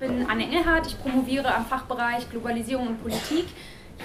bin Anne Engelhardt, ich promoviere am Fachbereich Globalisierung und Politik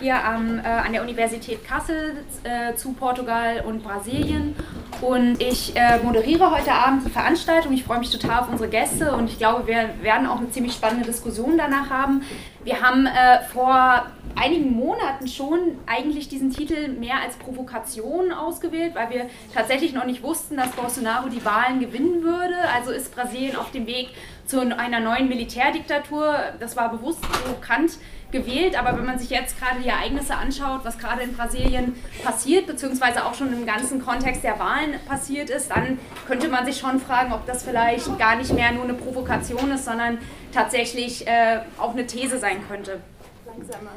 hier am, äh, an der Universität Kassel äh, zu Portugal und Brasilien. Und ich äh, moderiere heute Abend die Veranstaltung. Ich freue mich total auf unsere Gäste und ich glaube, wir werden auch eine ziemlich spannende Diskussion danach haben. Wir haben äh, vor einigen Monaten schon eigentlich diesen Titel mehr als Provokation ausgewählt, weil wir tatsächlich noch nicht wussten, dass Bolsonaro die Wahlen gewinnen würde. Also ist Brasilien auf dem Weg zu einer neuen Militärdiktatur. Das war bewusst provokant gewählt, aber wenn man sich jetzt gerade die Ereignisse anschaut, was gerade in Brasilien passiert, beziehungsweise auch schon im ganzen Kontext der Wahlen passiert ist, dann könnte man sich schon fragen, ob das vielleicht gar nicht mehr nur eine Provokation ist, sondern tatsächlich äh, auch eine These sein könnte. Langsamer,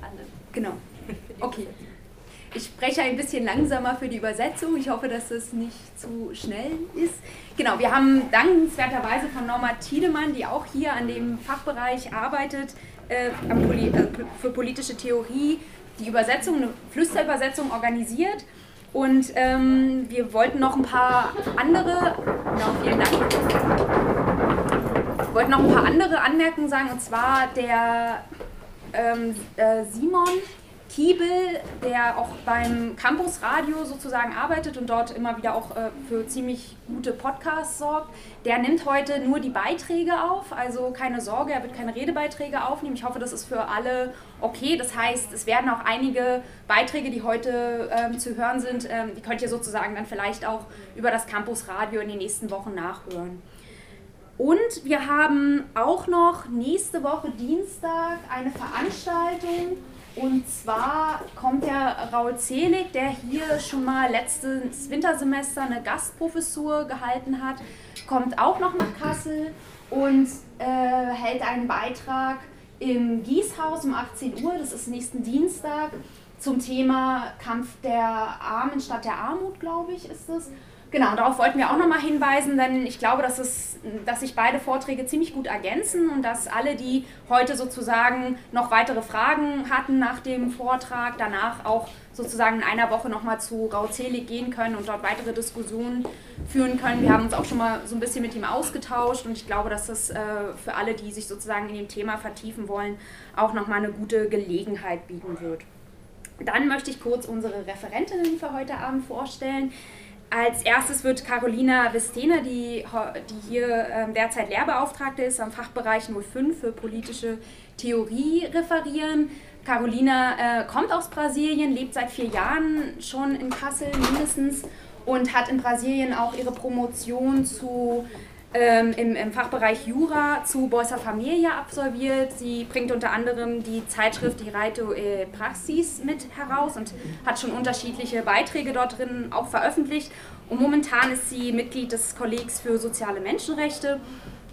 Anne. Genau. Okay. Ich spreche ein bisschen langsamer für die Übersetzung. Ich hoffe, dass es nicht zu schnell ist. Genau, wir haben dankenswerterweise von Norma Tiedemann, die auch hier an dem Fachbereich arbeitet, äh, Poli äh, für politische Theorie die Übersetzung, eine Flüsterübersetzung organisiert. Und ähm, wir wollten noch ein paar andere, genau, vielen Dank. Wir wollten noch ein paar andere Anmerkungen sagen, und zwar der ähm, äh, Simon Kiebel, der auch beim Campus Radio sozusagen arbeitet und dort immer wieder auch äh, für ziemlich gute Podcasts sorgt, der nimmt heute nur die Beiträge auf. Also keine Sorge, er wird keine Redebeiträge aufnehmen. Ich hoffe, das ist für alle okay. Das heißt, es werden auch einige Beiträge, die heute ähm, zu hören sind, ähm, die könnt ihr sozusagen dann vielleicht auch über das Campus Radio in den nächsten Wochen nachhören. Und wir haben auch noch nächste Woche Dienstag eine Veranstaltung und zwar kommt der Raul Zelig, der hier schon mal letztes Wintersemester eine Gastprofessur gehalten hat, kommt auch noch nach Kassel und äh, hält einen Beitrag im Gießhaus um 18 Uhr, das ist nächsten Dienstag, zum Thema Kampf der Armen statt der Armut, glaube ich, ist es. Genau, darauf wollten wir auch nochmal hinweisen, denn ich glaube, dass, es, dass sich beide Vorträge ziemlich gut ergänzen und dass alle, die heute sozusagen noch weitere Fragen hatten nach dem Vortrag, danach auch sozusagen in einer Woche nochmal zu Rauzelig gehen können und dort weitere Diskussionen führen können. Wir haben uns auch schon mal so ein bisschen mit ihm ausgetauscht und ich glaube, dass das äh, für alle, die sich sozusagen in dem Thema vertiefen wollen, auch nochmal eine gute Gelegenheit bieten wird. Dann möchte ich kurz unsere Referentinnen für heute Abend vorstellen. Als erstes wird Carolina Vestena, die, die hier ähm, derzeit Lehrbeauftragte ist am Fachbereich 05 für politische Theorie, referieren. Carolina äh, kommt aus Brasilien, lebt seit vier Jahren schon in Kassel mindestens und hat in Brasilien auch ihre Promotion zu ähm, im, im, Fachbereich Jura zu Bolsa Familia absolviert. Sie bringt unter anderem die Zeitschrift Direito e Praxis mit heraus und hat schon unterschiedliche Beiträge dort drin auch veröffentlicht. Und momentan ist sie Mitglied des Kollegs für soziale Menschenrechte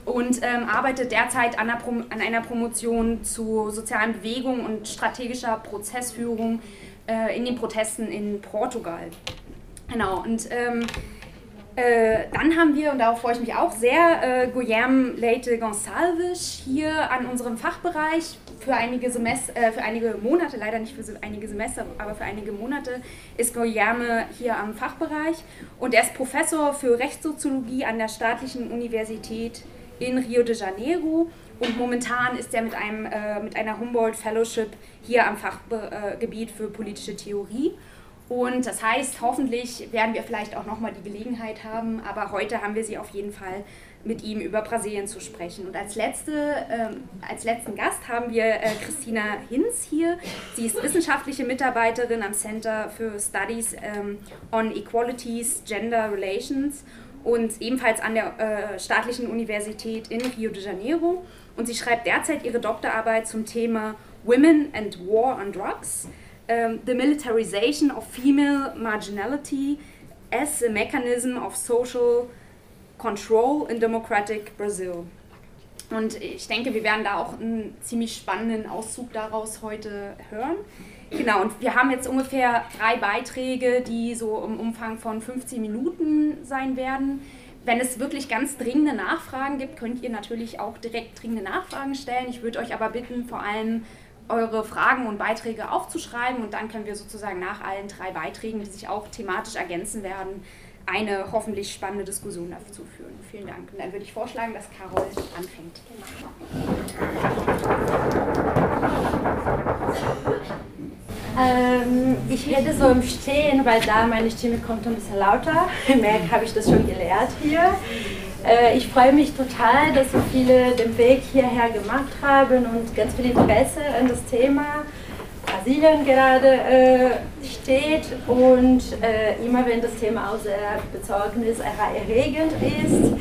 und ähm, arbeitet derzeit an einer, an einer, Promotion zu sozialen Bewegungen und strategischer Prozessführung äh, in den Protesten in Portugal. Genau, und ähm, äh, dann haben wir, und darauf freue ich mich auch sehr, äh, Guilherme Leite Gonçalves hier an unserem Fachbereich für einige, Semester, äh, für einige Monate, leider nicht für einige Semester, aber für einige Monate ist Guilherme hier am Fachbereich. Und er ist Professor für Rechtssoziologie an der Staatlichen Universität in Rio de Janeiro. Und momentan ist er mit, einem, äh, mit einer Humboldt Fellowship hier am Fachgebiet für politische Theorie und das heißt, hoffentlich werden wir vielleicht auch nochmal die Gelegenheit haben, aber heute haben wir sie auf jeden Fall mit ihm über Brasilien zu sprechen. Und als, letzte, ähm, als letzten Gast haben wir äh, Christina Hinz hier. Sie ist wissenschaftliche Mitarbeiterin am Center for Studies ähm, on Equalities, Gender Relations und ebenfalls an der äh, staatlichen Universität in Rio de Janeiro. Und sie schreibt derzeit ihre Doktorarbeit zum Thema Women and War on Drugs um, the militarization of female marginality as a mechanism of social control in democratic Brazil. Und ich denke, wir werden da auch einen ziemlich spannenden Auszug daraus heute hören. Genau, und wir haben jetzt ungefähr drei Beiträge, die so im Umfang von 15 Minuten sein werden. Wenn es wirklich ganz dringende Nachfragen gibt, könnt ihr natürlich auch direkt dringende Nachfragen stellen. Ich würde euch aber bitten, vor allem eure Fragen und Beiträge aufzuschreiben und dann können wir sozusagen nach allen drei Beiträgen, die sich auch thematisch ergänzen werden, eine hoffentlich spannende Diskussion dazu führen. Vielen Dank. Und dann würde ich vorschlagen, dass Carol anfängt. Ähm, ich rede so im Stehen, weil da meine Stimme kommt ein bisschen lauter. Merk, habe ich das schon gelehrt hier. Äh, ich freue mich total, dass so viele den Weg hierher gemacht haben und ganz viel Interesse an das Thema Brasilien gerade äh, steht und äh, immer wenn das Thema auch sehr besorgniserregend ist.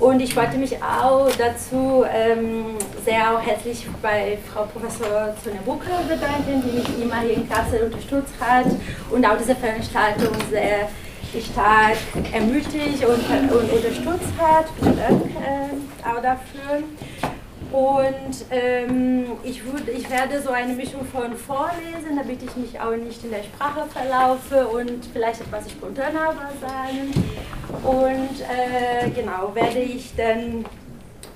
Und ich wollte mich auch dazu ähm, sehr herzlich bei Frau Professor Zonebuke bedanken, die mich immer hier in Kassel unterstützt hat und auch diese Veranstaltung sehr stark ermutigt und, und unterstützt hat. Vielen Dank äh, auch dafür. Und ähm, ich, würd, ich werde so eine Mischung von vorlesen, damit ich mich auch nicht in der Sprache verlaufe und vielleicht etwas spontaner sagen. Und äh, genau, werde ich dann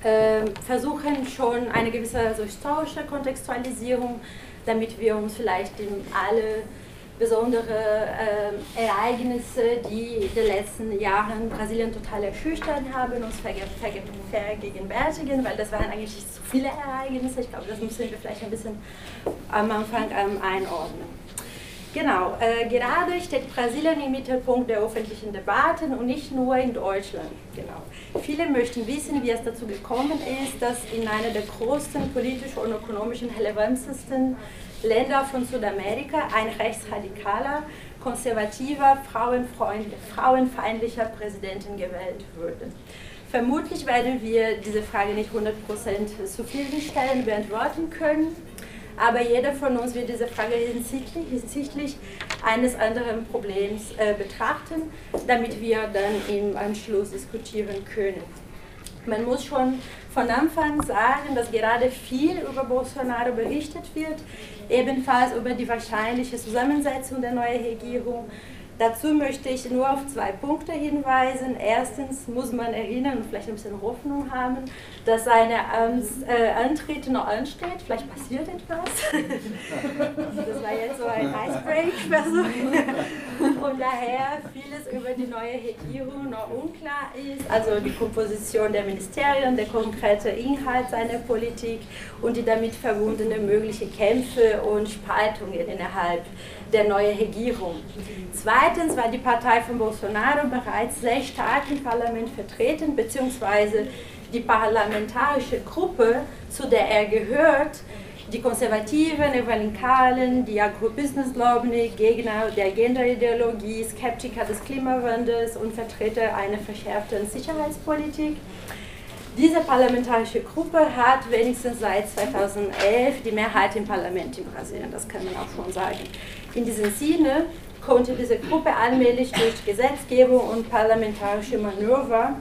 äh, versuchen, schon eine gewisse also historische Kontextualisierung, damit wir uns vielleicht in alle besondere äh, Ereignisse, die in den letzten Jahren Brasilien total erschüchtert haben, uns vergegenwärtigen, weil das waren eigentlich zu viele Ereignisse. Ich glaube, das müssen wir vielleicht ein bisschen am Anfang ähm, einordnen. Genau, äh, gerade steht Brasilien im Mittelpunkt der öffentlichen Debatten und nicht nur in Deutschland. Genau. Viele möchten wissen, wie es dazu gekommen ist, dass in einer der größten politischen und ökonomischen relevantesten Länder von Südamerika ein rechtsradikaler, konservativer, frauenfeindlicher Präsidenten gewählt wurde. Vermutlich werden wir diese Frage nicht 100% zufriedenstellend beantworten können, aber jeder von uns wird diese Frage hinsichtlich, hinsichtlich eines anderen Problems äh, betrachten, damit wir dann im Anschluss diskutieren können. Man muss schon von Anfang sagen, dass gerade viel über Bolsonaro berichtet wird, ebenfalls über die wahrscheinliche Zusammensetzung der neuen Regierung. Dazu möchte ich nur auf zwei Punkte hinweisen. Erstens muss man erinnern und vielleicht ein bisschen Hoffnung haben, dass sein äh, Antritt noch ansteht. Vielleicht passiert etwas. das war jetzt so ein Icebreak-Versuch. Und daher vieles über die neue Regierung noch unklar ist. Also die Komposition der Ministerien, der konkrete Inhalt seiner Politik und die damit verbundenen möglichen Kämpfe und Spaltungen innerhalb der neuen Regierung. Zweitens war die Partei von Bolsonaro bereits sehr stark im Parlament vertreten, beziehungsweise die parlamentarische Gruppe, zu der er gehört, die Konservativen, Evangelikalen, die Agrobusiness-Lobby, Gegner der Genderideologie, Skeptiker des Klimawandels und Vertreter einer verschärften Sicherheitspolitik. Diese parlamentarische Gruppe hat wenigstens seit 2011 die Mehrheit im Parlament in Brasilien, das kann man auch schon sagen. In diesem Sinne konnte diese Gruppe allmählich durch Gesetzgebung und parlamentarische Manöver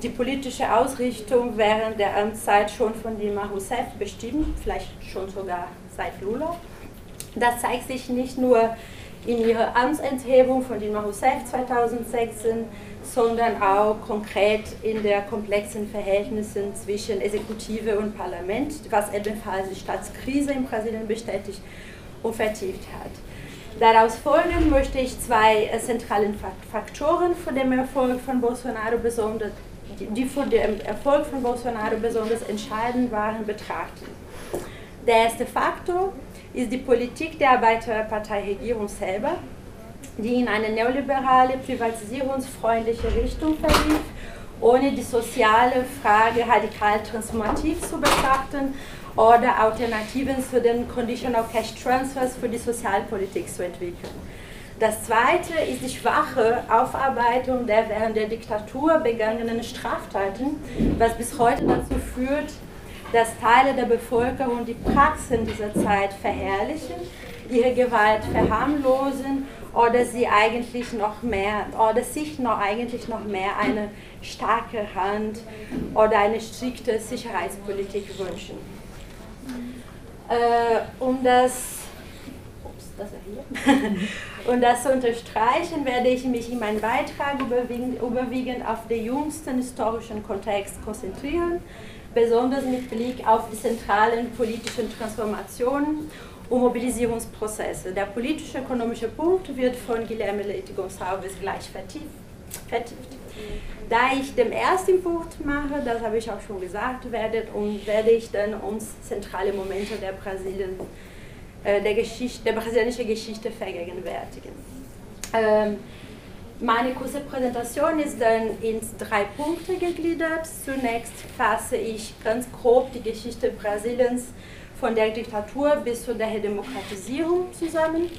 die politische Ausrichtung während der Amtszeit schon von Dilma Rousseff bestimmt, vielleicht schon sogar seit Lula. Das zeigt sich nicht nur in ihrer Amtsenthebung von Dilma Rousseff 2016, sondern auch konkret in der komplexen Verhältnissen zwischen Exekutive und Parlament, was ebenfalls die Staatskrise in Brasilien bestätigt und vertieft hat. Daraus folgend möchte ich zwei äh, zentralen Faktoren für den Erfolg von Bolsonaro besonders, die für den Erfolg von Bolsonaro besonders entscheidend waren, betrachten. Der erste Faktor ist die Politik der Arbeiterpartei-Regierung selber, die in eine neoliberale, privatisierungsfreundliche Richtung verlief, ohne die soziale Frage radikal transformativ zu betrachten oder Alternativen zu den Conditional Cash Transfers für die Sozialpolitik zu entwickeln. Das zweite ist die schwache Aufarbeitung der während der Diktatur begangenen Straftaten, was bis heute dazu führt, dass Teile der Bevölkerung die Praxen dieser Zeit verherrlichen, ihre Gewalt verharmlosen oder sie eigentlich noch mehr oder sich noch eigentlich noch mehr eine starke Hand oder eine strikte Sicherheitspolitik wünschen. Äh, um das, ups, das um das zu unterstreichen, werde ich mich in meinem Beitrag überwiegend, überwiegend auf den jüngsten historischen Kontext konzentrieren, besonders mit Blick auf die zentralen politischen Transformationen und Mobilisierungsprozesse. Der politische-ökonomische Punkt wird von Guilherme Leite Gonçalves gleich vertieft. vertieft. Da ich den ersten Punkt mache, das habe ich auch schon gesagt, werde, und werde ich dann uns zentrale Momente der Brasilien äh, der, Geschichte, der brasilianischen Geschichte vergegenwärtigen. Ähm, meine kurze Präsentation ist dann in drei Punkte gegliedert. Zunächst fasse ich ganz grob die Geschichte Brasiliens von der Diktatur bis zu der Demokratisierung zusammen.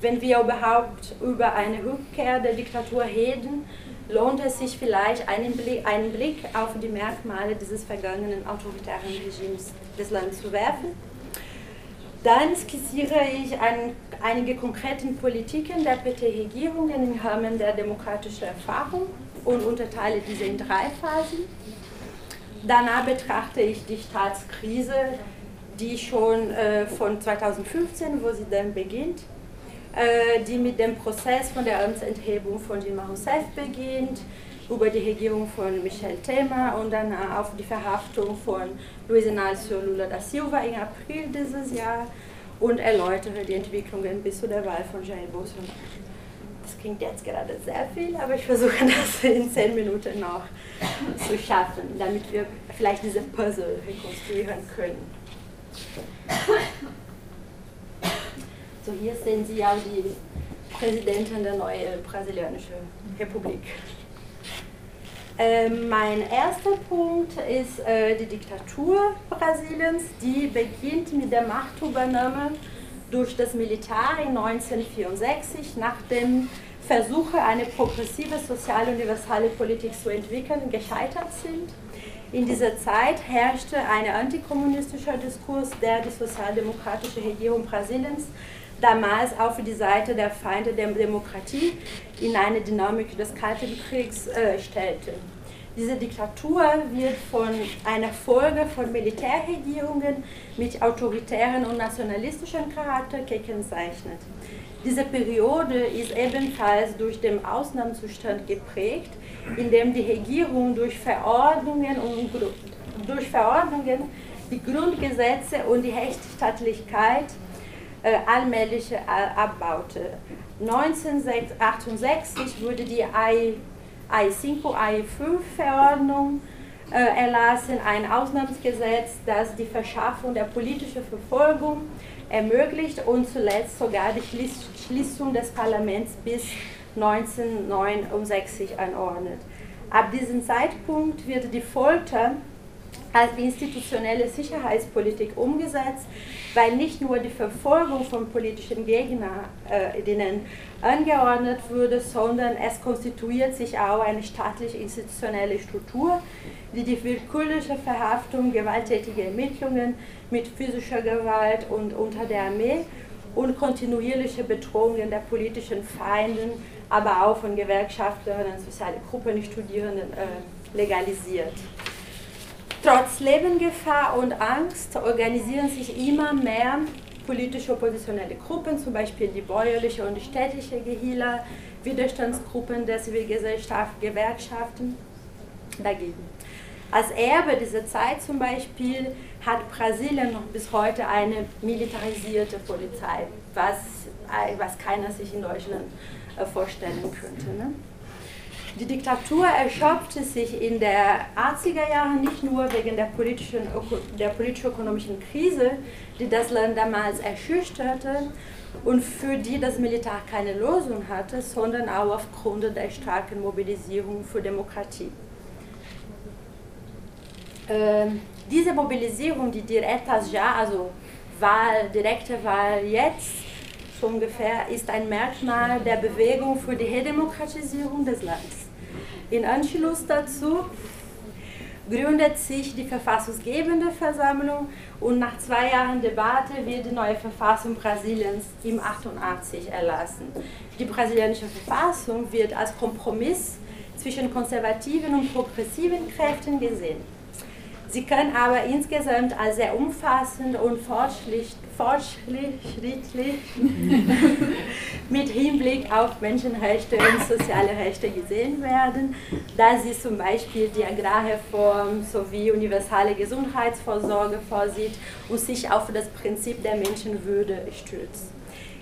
Wenn wir überhaupt über eine Rückkehr der Diktatur reden, lohnt es sich vielleicht einen Blick, einen Blick auf die Merkmale dieses vergangenen autoritären Regimes des Landes zu werfen. Dann skizziere ich ein, einige konkrete Politiken der PT-Regierungen im Rahmen der demokratischen Erfahrung und unterteile diese in drei Phasen. Danach betrachte ich die Staatskrise, die schon äh, von 2015, wo sie dann beginnt, die mit dem Prozess von der Amtsenthebung von Dilma Rousseff beginnt, über die Regierung von Michel Temer und dann auf die Verhaftung von Luiz Inácio Lula da Silva im April dieses Jahr und erläutere die Entwicklungen bis zu der Wahl von Jair Bolsonaro. Das klingt jetzt gerade sehr viel, aber ich versuche das in zehn Minuten noch zu schaffen, damit wir vielleicht diese Puzzle rekonstruieren können. So, hier sehen Sie auch die Präsidentin der neuen brasilianischen Republik. Äh, mein erster Punkt ist äh, die Diktatur Brasiliens, die beginnt mit der Machtübernahme durch das Militär in 1964, nachdem Versuche, eine progressive, soziale, universelle Politik zu entwickeln, gescheitert sind. In dieser Zeit herrschte ein antikommunistischer Diskurs, der die sozialdemokratische Regierung Brasiliens damals auf die Seite der Feinde der Demokratie in eine Dynamik des Kalten Kriegs äh, stellte. Diese Diktatur wird von einer Folge von Militärregierungen mit autoritären und nationalistischen Charakter gekennzeichnet. Diese Periode ist ebenfalls durch den Ausnahmezustand geprägt, in dem die Regierung durch Verordnungen, und, durch Verordnungen die Grundgesetze und die Rechtsstaatlichkeit allmählich äh, abbaute. 1968 wurde die I, I5, I5-Verordnung äh, erlassen, ein Ausnahmsgesetz, das die Verschaffung der politischen Verfolgung ermöglicht und zuletzt sogar die Schließung des Parlaments bis 1969 anordnet. Ab diesem Zeitpunkt wird die Folter institutionelle Sicherheitspolitik umgesetzt, weil nicht nur die Verfolgung von politischen Gegnern äh, angeordnet wurde, sondern es konstituiert sich auch eine staatliche institutionelle Struktur, die die willkürliche Verhaftung, gewalttätige Ermittlungen mit physischer Gewalt und unter der Armee und kontinuierliche Bedrohungen der politischen Feinden, aber auch von Gewerkschaftern, sozialen Gruppen, Studierenden äh, legalisiert. Trotz Lebensgefahr und Angst organisieren sich immer mehr politische oppositionelle Gruppen, zum Beispiel die bäuerliche und die städtische Gehila, Widerstandsgruppen der Zivilgesellschaft, Gewerkschaften dagegen. Als Erbe dieser Zeit zum Beispiel hat Brasilien noch bis heute eine militarisierte Polizei, was, was keiner sich in Deutschland äh, vorstellen könnte. Ne? Die Diktatur erschöpfte sich in der 80er Jahre nicht nur wegen der politischen, der politisch-ökonomischen Krise, die das Land damals erschütterte und für die das Militär keine Lösung hatte, sondern auch aufgrund der starken Mobilisierung für Demokratie. Ähm, diese Mobilisierung, die Diretas Ja, also Wahl, direkte Wahl jetzt, so ungefähr, ist ein Merkmal der Bewegung für die Redemokratisierung des Landes. In Anschluss dazu gründet sich die verfassungsgebende Versammlung und nach zwei Jahren Debatte wird die neue Verfassung Brasiliens im 88 erlassen. Die brasilianische Verfassung wird als Kompromiss zwischen konservativen und progressiven Kräften gesehen. Sie kann aber insgesamt als sehr umfassend und fortschrittlich mit Hinblick auf Menschenrechte und soziale Rechte gesehen werden, da sie zum Beispiel die Agrarreform sowie universelle Gesundheitsvorsorge vorsieht und sich auf das Prinzip der Menschenwürde stützt.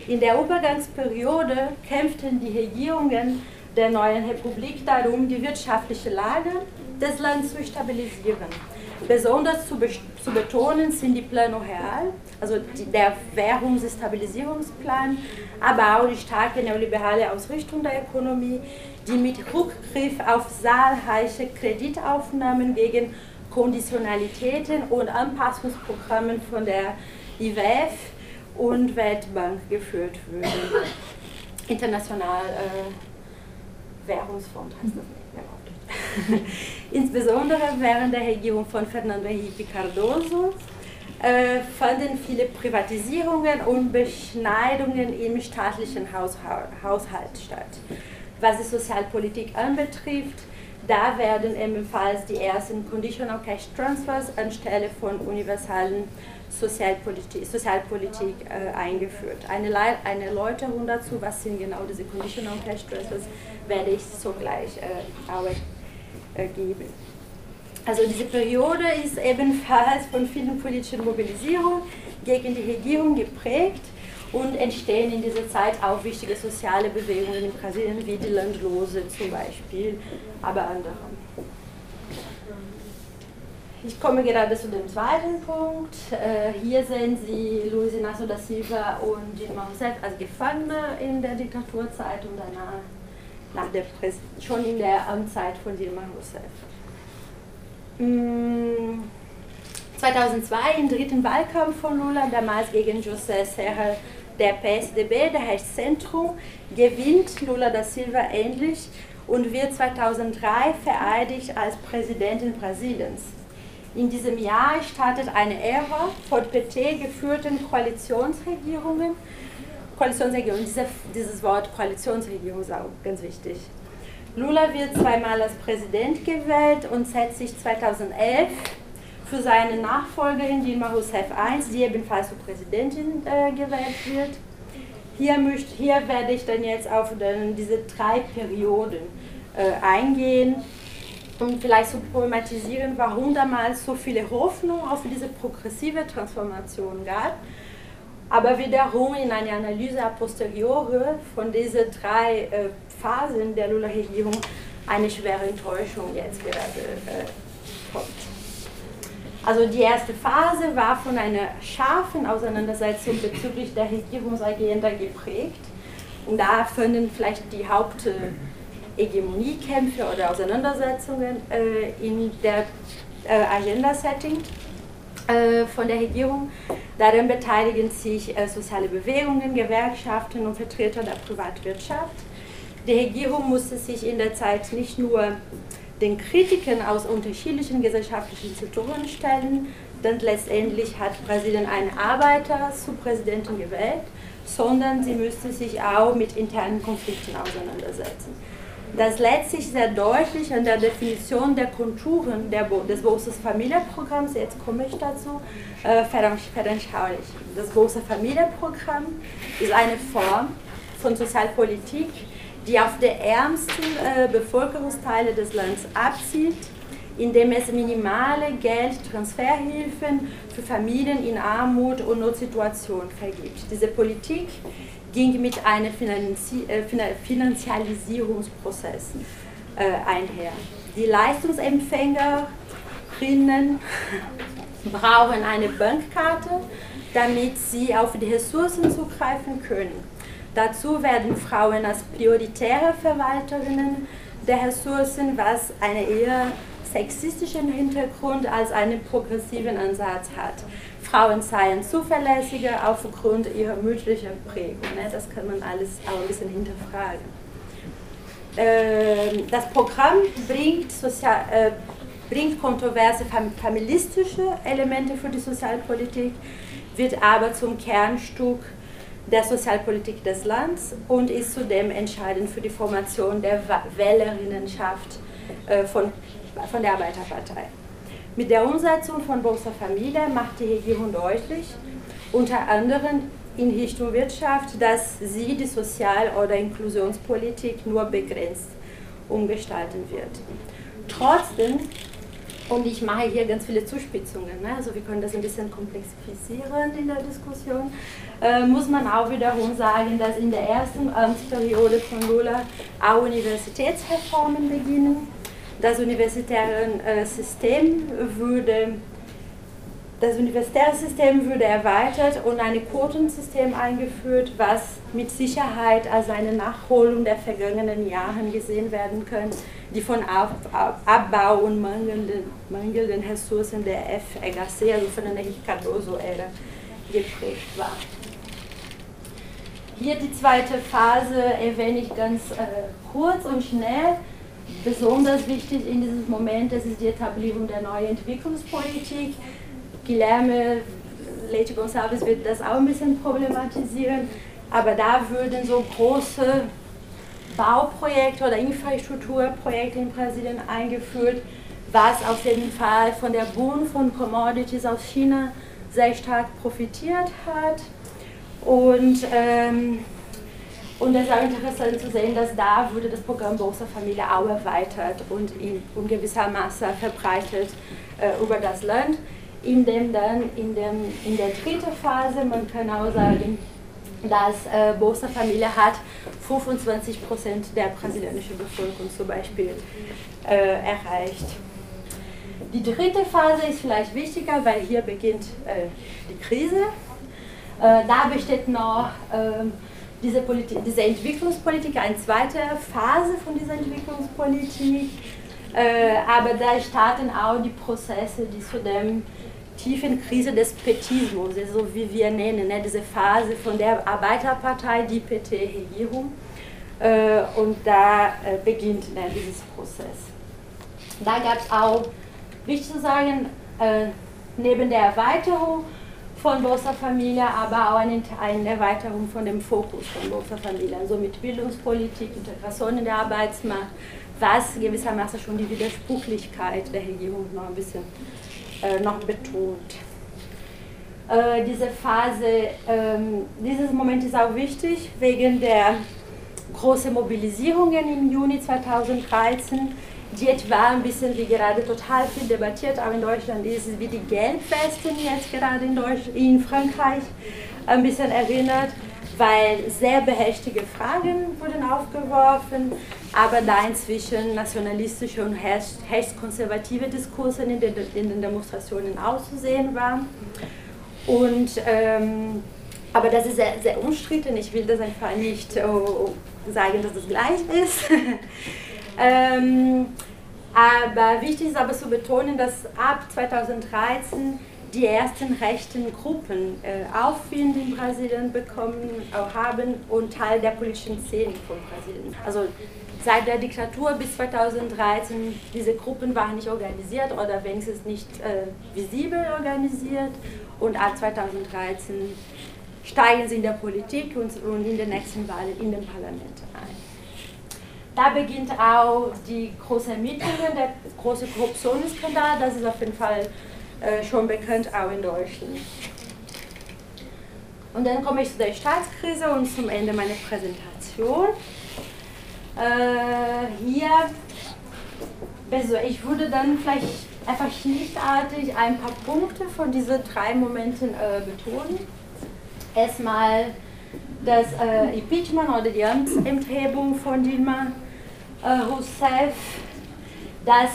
In der Übergangsperiode kämpften die Regierungen der neuen Republik darum, die wirtschaftliche Lage des Landes zu stabilisieren besonders zu, zu betonen sind die Plano Real, also die, der Währungsstabilisierungsplan, aber auch die starke neoliberale Ausrichtung der Ökonomie, die mit Rückgriff auf zahlreiche Kreditaufnahmen gegen Konditionalitäten und Anpassungsprogrammen von der IWF und Weltbank geführt würde. International äh, Währungsfonds heißt das nicht. Insbesondere während der Regierung von Fernando Henrique Cardoso äh, fanden viele Privatisierungen und Beschneidungen im staatlichen Haushalt statt. Was die Sozialpolitik anbetrifft, da werden ebenfalls die ersten Conditional Cash Transfers anstelle von universalen Sozialpolitik, Sozialpolitik äh, eingeführt. Eine, eine Erläuterung dazu, was sind genau diese Conditional Cash Transfers, werde ich sogleich äh, äh, geben. Also diese Periode ist ebenfalls von vielen politischen Mobilisierungen gegen die Regierung geprägt und entstehen in dieser Zeit auch wichtige soziale Bewegungen in Brasilien, wie die Landlose zum Beispiel, aber andere. Ich komme gerade zu dem zweiten Punkt. Äh, hier sehen Sie Luiz Inácio da Silva und Dilma Rousseff als Gefangene in der Diktaturzeit und danach nach der schon in der Amtszeit von Dilma Rousseff. 2002 mm, im dritten Wahlkampf von Lula, damals gegen José Serra der PSDB, der heißt Zentrum, gewinnt Lula da Silva endlich und wird 2003 vereidigt als Präsidentin Brasiliens. In diesem Jahr startet eine Ära von PT geführten Koalitionsregierungen. Koalitionsregierung, diese, dieses Wort Koalitionsregierung ist auch ganz wichtig. Lula wird zweimal als Präsident gewählt und setzt sich 2011 für seine Nachfolgerin Dilma Rousseff I, die ebenfalls zur Präsidentin äh, gewählt wird. Hier, möcht, hier werde ich dann jetzt auf den, diese drei Perioden äh, eingehen um vielleicht zu problematisieren, warum damals so viele Hoffnung auf diese progressive Transformation gab, aber wiederum in einer Analyse a posteriori von diesen drei äh, Phasen der Lula-Regierung eine schwere Enttäuschung jetzt gerade äh, kommt. Also die erste Phase war von einer scharfen Auseinandersetzung bezüglich der Regierungsagenda geprägt. Und da finden vielleicht die Haupt Hegemoniekämpfe oder Auseinandersetzungen äh, in der äh, Agenda-Setting von der Regierung. Daran beteiligen sich äh, soziale Bewegungen, Gewerkschaften und Vertreter der Privatwirtschaft. Die Regierung musste sich in der Zeit nicht nur den Kritiken aus unterschiedlichen gesellschaftlichen Sektoren stellen, denn letztendlich hat Brasilien einen Arbeiter zu Präsidenten gewählt, sondern sie müsste sich auch mit internen Konflikten auseinandersetzen. Das lässt sich sehr deutlich an der Definition der Konturen der, des Großes Familienprogramms, jetzt komme ich dazu, äh, veranschaulichen. Das Große Familienprogramm ist eine Form von Sozialpolitik, die auf die ärmsten äh, Bevölkerungsteile des Landes abzielt, indem es minimale Geldtransferhilfen für Familien in Armut und Notsituation vergibt. Diese Politik ging mit einem äh, Finanzialisierungsprozess äh, einher. Die Leistungsempfängerinnen brauchen eine Bankkarte, damit sie auf die Ressourcen zugreifen können. Dazu werden Frauen als prioritäre Verwalterinnen der Ressourcen, was einen eher sexistischen Hintergrund als einen progressiven Ansatz hat. Frauen seien zuverlässiger aufgrund ihrer mütterlichen Prägung. Ne? Das kann man alles auch ein bisschen hinterfragen. Ähm, das Programm bringt, sozial, äh, bringt kontroverse familistische Elemente für die Sozialpolitik, wird aber zum Kernstück der Sozialpolitik des Landes und ist zudem entscheidend für die Formation der Wählerinnenschaft äh, von, von der Arbeiterpartei. Mit der Umsetzung von Bolsa Familia macht die Regierung deutlich, unter anderem in Richtung Wirtschaft, dass sie die Sozial- oder Inklusionspolitik nur begrenzt umgestalten wird. Trotzdem, und ich mache hier ganz viele Zuspitzungen, ne? also wir können das ein bisschen komplexifizieren in der Diskussion, äh, muss man auch wiederum sagen, dass in der ersten Amtsperiode von Lula auch Universitätsreformen beginnen das universitäre äh, System würde das universitäre System würde erweitert und ein Quotensystem eingeführt, was mit Sicherheit als eine Nachholung der vergangenen Jahre gesehen werden kann, die von Abbau und mangelnden, mangelnden Ressourcen der FHC, also von der Cardoso-Ära, geprägt war. Hier die zweite Phase erwähne ich ganz äh, kurz und schnell. Besonders wichtig in diesem Moment, das ist die Etablierung der neuen Entwicklungspolitik Guilherme Leite Gonçalves wird das auch ein bisschen problematisieren, aber da würden so große Bauprojekte oder Infrastrukturprojekte in Brasilien eingeführt, was auf jeden Fall von der Boom von Commodities aus China sehr stark profitiert hat. Und, ähm, und es ist auch interessant zu sehen, dass da wurde das Programm Bolsa Familia auch erweitert und in, in gewisser Maße verbreitet äh, über das Land in dem dann in, dem, in der dritten Phase, man kann auch sagen, dass äh, Bolsa Familia hat 25% der brasilianischen Bevölkerung zum Beispiel äh, erreicht. Die dritte Phase ist vielleicht wichtiger, weil hier beginnt äh, die Krise. Äh, da besteht noch ähm, diese, Politik, diese Entwicklungspolitik, eine zweite Phase von dieser Entwicklungspolitik. Äh, aber da starten auch die Prozesse, die zu dem tiefen Krise des Petismus, so wie wir nennen, ne, diese Phase von der Arbeiterpartei, die PT-Regierung. Äh, und da äh, beginnt ne, dieses Prozess. Da gab es auch, wichtig zu sagen, äh, neben der Erweiterung von Bolsa Familia, aber auch eine, eine Erweiterung von dem Fokus von Bolsa Familia, also mit Bildungspolitik, Integration in der Arbeitsmarkt, was gewissermaßen schon die Widersprüchlichkeit der Regierung noch ein bisschen äh, noch betont. Äh, diese Phase, ähm, dieses Moment ist auch wichtig wegen der großen Mobilisierungen im Juni 2013, die etwa ein bisschen wie gerade total viel debattiert, auch in Deutschland ist es wie die Gelbwesten jetzt gerade in, Deutsch, in Frankreich ein bisschen erinnert weil sehr behächtige Fragen wurden aufgeworfen, aber da inzwischen nationalistische und rechtskonservative Diskurse in den, in den Demonstrationen auszusehen waren. Und, ähm, aber das ist sehr, sehr umstritten, ich will das einfach nicht oh, sagen, dass das gleich ist. ähm, aber wichtig ist aber zu betonen, dass ab 2013 die ersten rechten Gruppen äh, Aufwind in Brasilien bekommen auch haben und Teil der politischen Szene von Brasilien. Also seit der Diktatur bis 2013, diese Gruppen waren nicht organisiert oder wenigstens nicht äh, visibel organisiert und ab 2013 steigen sie in der Politik und, und in den nächsten Wahlen in den Parlament ein. Da beginnt auch die große Ermittlungen, der große Korruptionsskandal, das ist auf jeden Fall äh, schon bekannt, auch in Deutschland. Und dann komme ich zu der Staatskrise und zum Ende meiner Präsentation. Äh, hier, also ich würde dann vielleicht einfach schlichtartig ein paar Punkte von diesen drei Momenten äh, betonen. Erstmal das äh, Impeachment oder die Amtsenthebung von Dilma Rousseff, das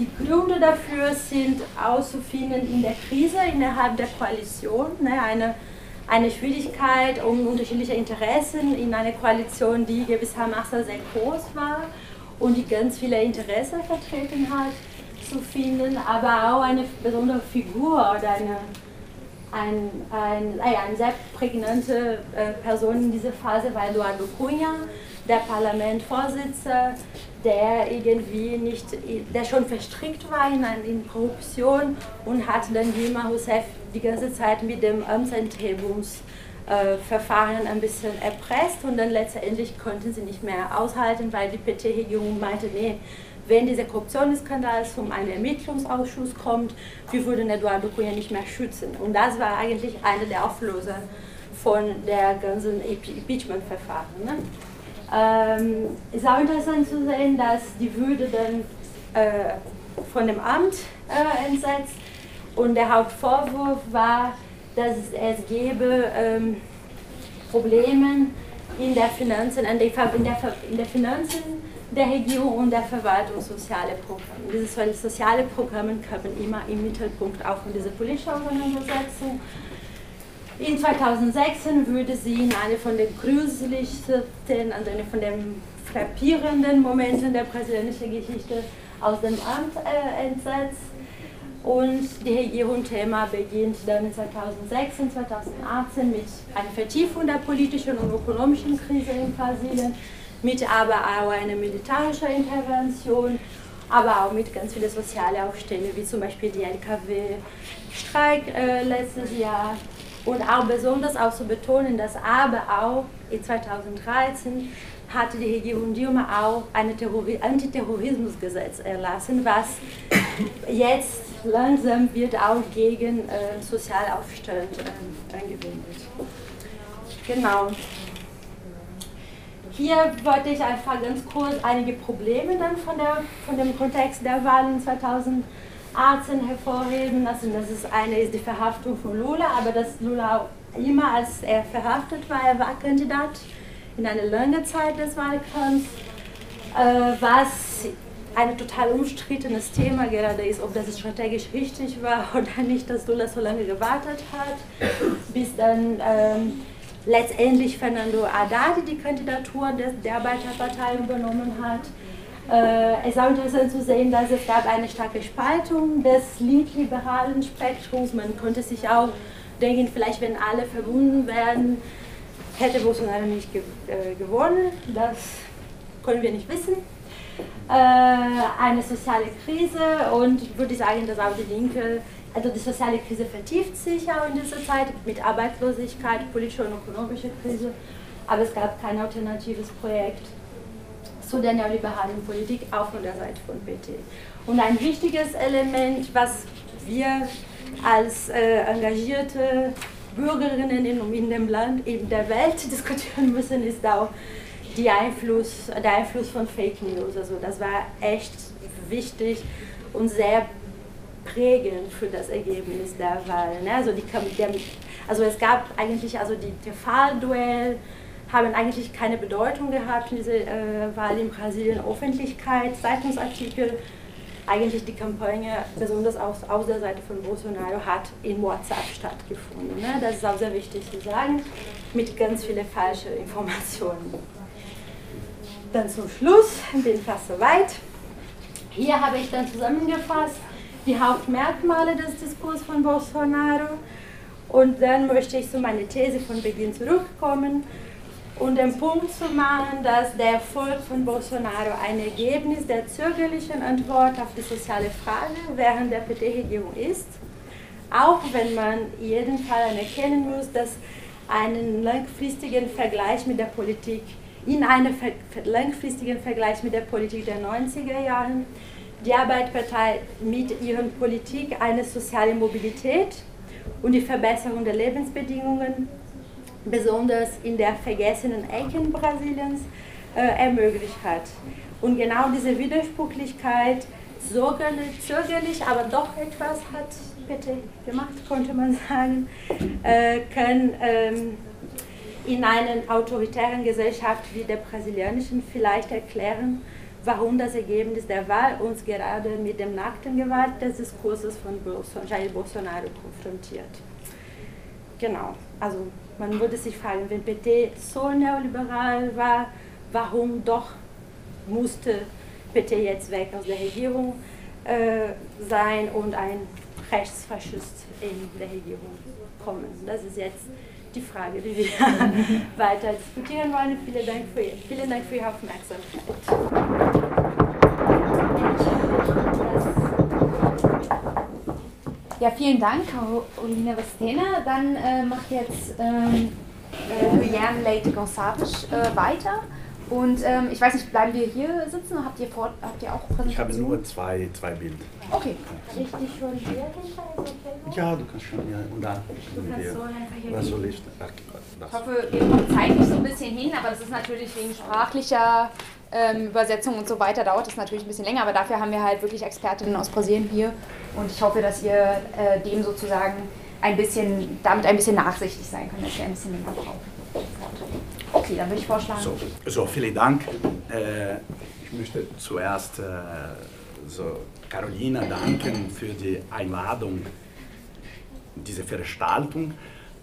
die Gründe dafür sind auszufinden in der Krise innerhalb der Koalition, ne, eine, eine Schwierigkeit um unterschiedliche Interessen in einer Koalition, die gewissermaßen sehr groß war und die ganz viele Interessen vertreten hat, zu finden, aber auch eine besondere Figur oder eine, ein, ein, eine sehr prägnante äh, Person in dieser Phase war Eduardo Cunha, der Parlamentvorsitzende, der irgendwie nicht, der schon verstrickt war in, in Korruption und hat dann Dilma Rousseff die ganze Zeit mit dem Amtsenthebungsverfahren ein bisschen erpresst und dann letztendlich konnten sie nicht mehr aushalten, weil die PT-Regierung meinte, nee, wenn dieser Korruptionsskandal zum einen Ermittlungsausschuss kommt, wir würden Eduardo Cunha nicht mehr schützen. Und das war eigentlich einer der Auflöser von der ganzen Impeachment-Verfahren. Ne? Ähm, ist auch interessant zu sehen, dass die Würde dann äh, von dem Amt äh, entsetzt und der Hauptvorwurf war, dass es gäbe ähm, Probleme in der Finanzen, in der, in der Finanzen der Regierung und der Verwaltung soziale Programme. Diese soziale Programme kommen immer im Mittelpunkt auch von dieser politischen Auseinandersetzung. In 2016 würde sie in eine von den grüßlichsten, also von den frappierenden Momenten der präsidentischen Geschichte aus dem Amt äh, entsetzt. Und die Regierung-Thema beginnt dann 2016, 2018 mit einer Vertiefung der politischen und ökonomischen Krise in Brasilien, mit aber auch einer militärischen Intervention, aber auch mit ganz vielen sozialen Aufständen, wie zum Beispiel die LKW-Streik äh, letztes Jahr. Und auch besonders auch zu betonen, dass aber auch in 2013 hatte die Regierung Dilma auch ein Antiterrorismusgesetz erlassen, was jetzt langsam wird auch gegen äh, Sozialaufstand äh, angewendet. Genau. Hier wollte ich einfach ganz kurz einige Probleme dann von, der, von dem Kontext der Wahlen 2018 hervorheben. Also das ist eine ist die Verhaftung von Lula, aber dass Lula immer als er verhaftet war, er war Kandidat in einer langen Zeit des Wahlkampfs, äh, was ein total umstrittenes Thema gerade ist, ob das strategisch richtig war oder nicht, dass Lula so lange gewartet hat, bis dann ähm, letztendlich Fernando Haddad die Kandidatur des, der Arbeiterpartei übernommen hat. Äh, es ist auch interessant zu sehen, dass es gab eine starke Spaltung des linkliberalen Spektrums. Man konnte sich auch denken, vielleicht wenn alle verbunden werden, hätte Bolsonaro nicht ge äh, gewonnen. Das können wir nicht wissen. Äh, eine soziale Krise und ich würde sagen, dass auch die Linke, also die soziale Krise vertieft sich auch in dieser Zeit mit Arbeitslosigkeit, politische und ökonomische Krise, aber es gab kein alternatives Projekt zu der neoliberalen Politik, auch von der Seite von PT. Und ein wichtiges Element, was wir als äh, engagierte Bürgerinnen in, in dem Land, in der Welt diskutieren müssen, ist auch Einfluss, der Einfluss von Fake News. Also das war echt wichtig und sehr prägend für das Ergebnis der Wahl. Ne? Also, die, der, also es gab eigentlich, also die TV-Duell haben eigentlich keine Bedeutung gehabt, diese äh, Wahl in Brasilien, Öffentlichkeit, Zeitungsartikel eigentlich die Kampagne, besonders aus, aus der Seite von Bolsonaro, hat in WhatsApp stattgefunden. Ne? Das ist auch sehr wichtig zu sagen, mit ganz vielen falschen Informationen. Dann zum Schluss, bin fast soweit. Hier habe ich dann zusammengefasst die Hauptmerkmale des Diskurs von Bolsonaro und dann möchte ich zu meiner These von Beginn zurückkommen und den Punkt zu machen, dass der Erfolg von Bolsonaro ein Ergebnis der zögerlichen Antwort auf die soziale Frage während der PT-Regierung ist, auch wenn man jeden Fall anerkennen muss, dass einen langfristigen Vergleich mit der Politik, in einem langfristigen Vergleich mit der Politik der 90er Jahre, die Arbeitspartei mit ihrer Politik eine soziale Mobilität und die Verbesserung der Lebensbedingungen besonders in der vergessenen Ecken Brasiliens, äh, ermöglicht hat. Und genau diese Widersprüchlichkeit, zögerlich, zögerlich, aber doch etwas hat bitte gemacht, konnte man sagen, äh, kann ähm, in einer autoritären Gesellschaft wie der brasilianischen vielleicht erklären, warum das Ergebnis der Wahl uns gerade mit dem nackten Gewalt des Diskurses von Jair Bolsonaro konfrontiert. Genau, also man würde sich fragen, wenn PT so neoliberal war, warum doch musste PT jetzt weg aus der Regierung äh, sein und ein Rechtsfaschist in der Regierung kommen? Das ist jetzt die Frage, die wir weiter diskutieren wollen. Vielen Dank für, vielen Dank für Ihre Aufmerksamkeit. Ja, vielen Dank, Carolina Vestena. Dann äh, macht jetzt ähm, äh, Juliane Leite Gonçalves äh, weiter. Und ähm, ich weiß nicht, bleiben wir hier sitzen oder habt ihr, vor, habt ihr auch Präsentationen? Ich habe nur zwei, zwei Bilder. Okay. Ich dich schon hier? Ja, du kannst schon, ja. Und da du kannst so einfach hier soll ich hoffe, ihr kommt zeitlich so ein bisschen hin, aber das ist natürlich wegen sprachlicher ähm, Übersetzung und so weiter dauert das natürlich ein bisschen länger, aber dafür haben wir halt wirklich Expertinnen aus Brasilien hier und ich hoffe, dass ihr äh, dem sozusagen ein bisschen, damit ein bisschen nachsichtig sein könnt, dass ihr ein bisschen länger braucht. Okay, dann würde ich vorschlagen. So, so vielen Dank. Äh, ich möchte zuerst äh, so Carolina danken für die Einladung, diese Veranstaltung.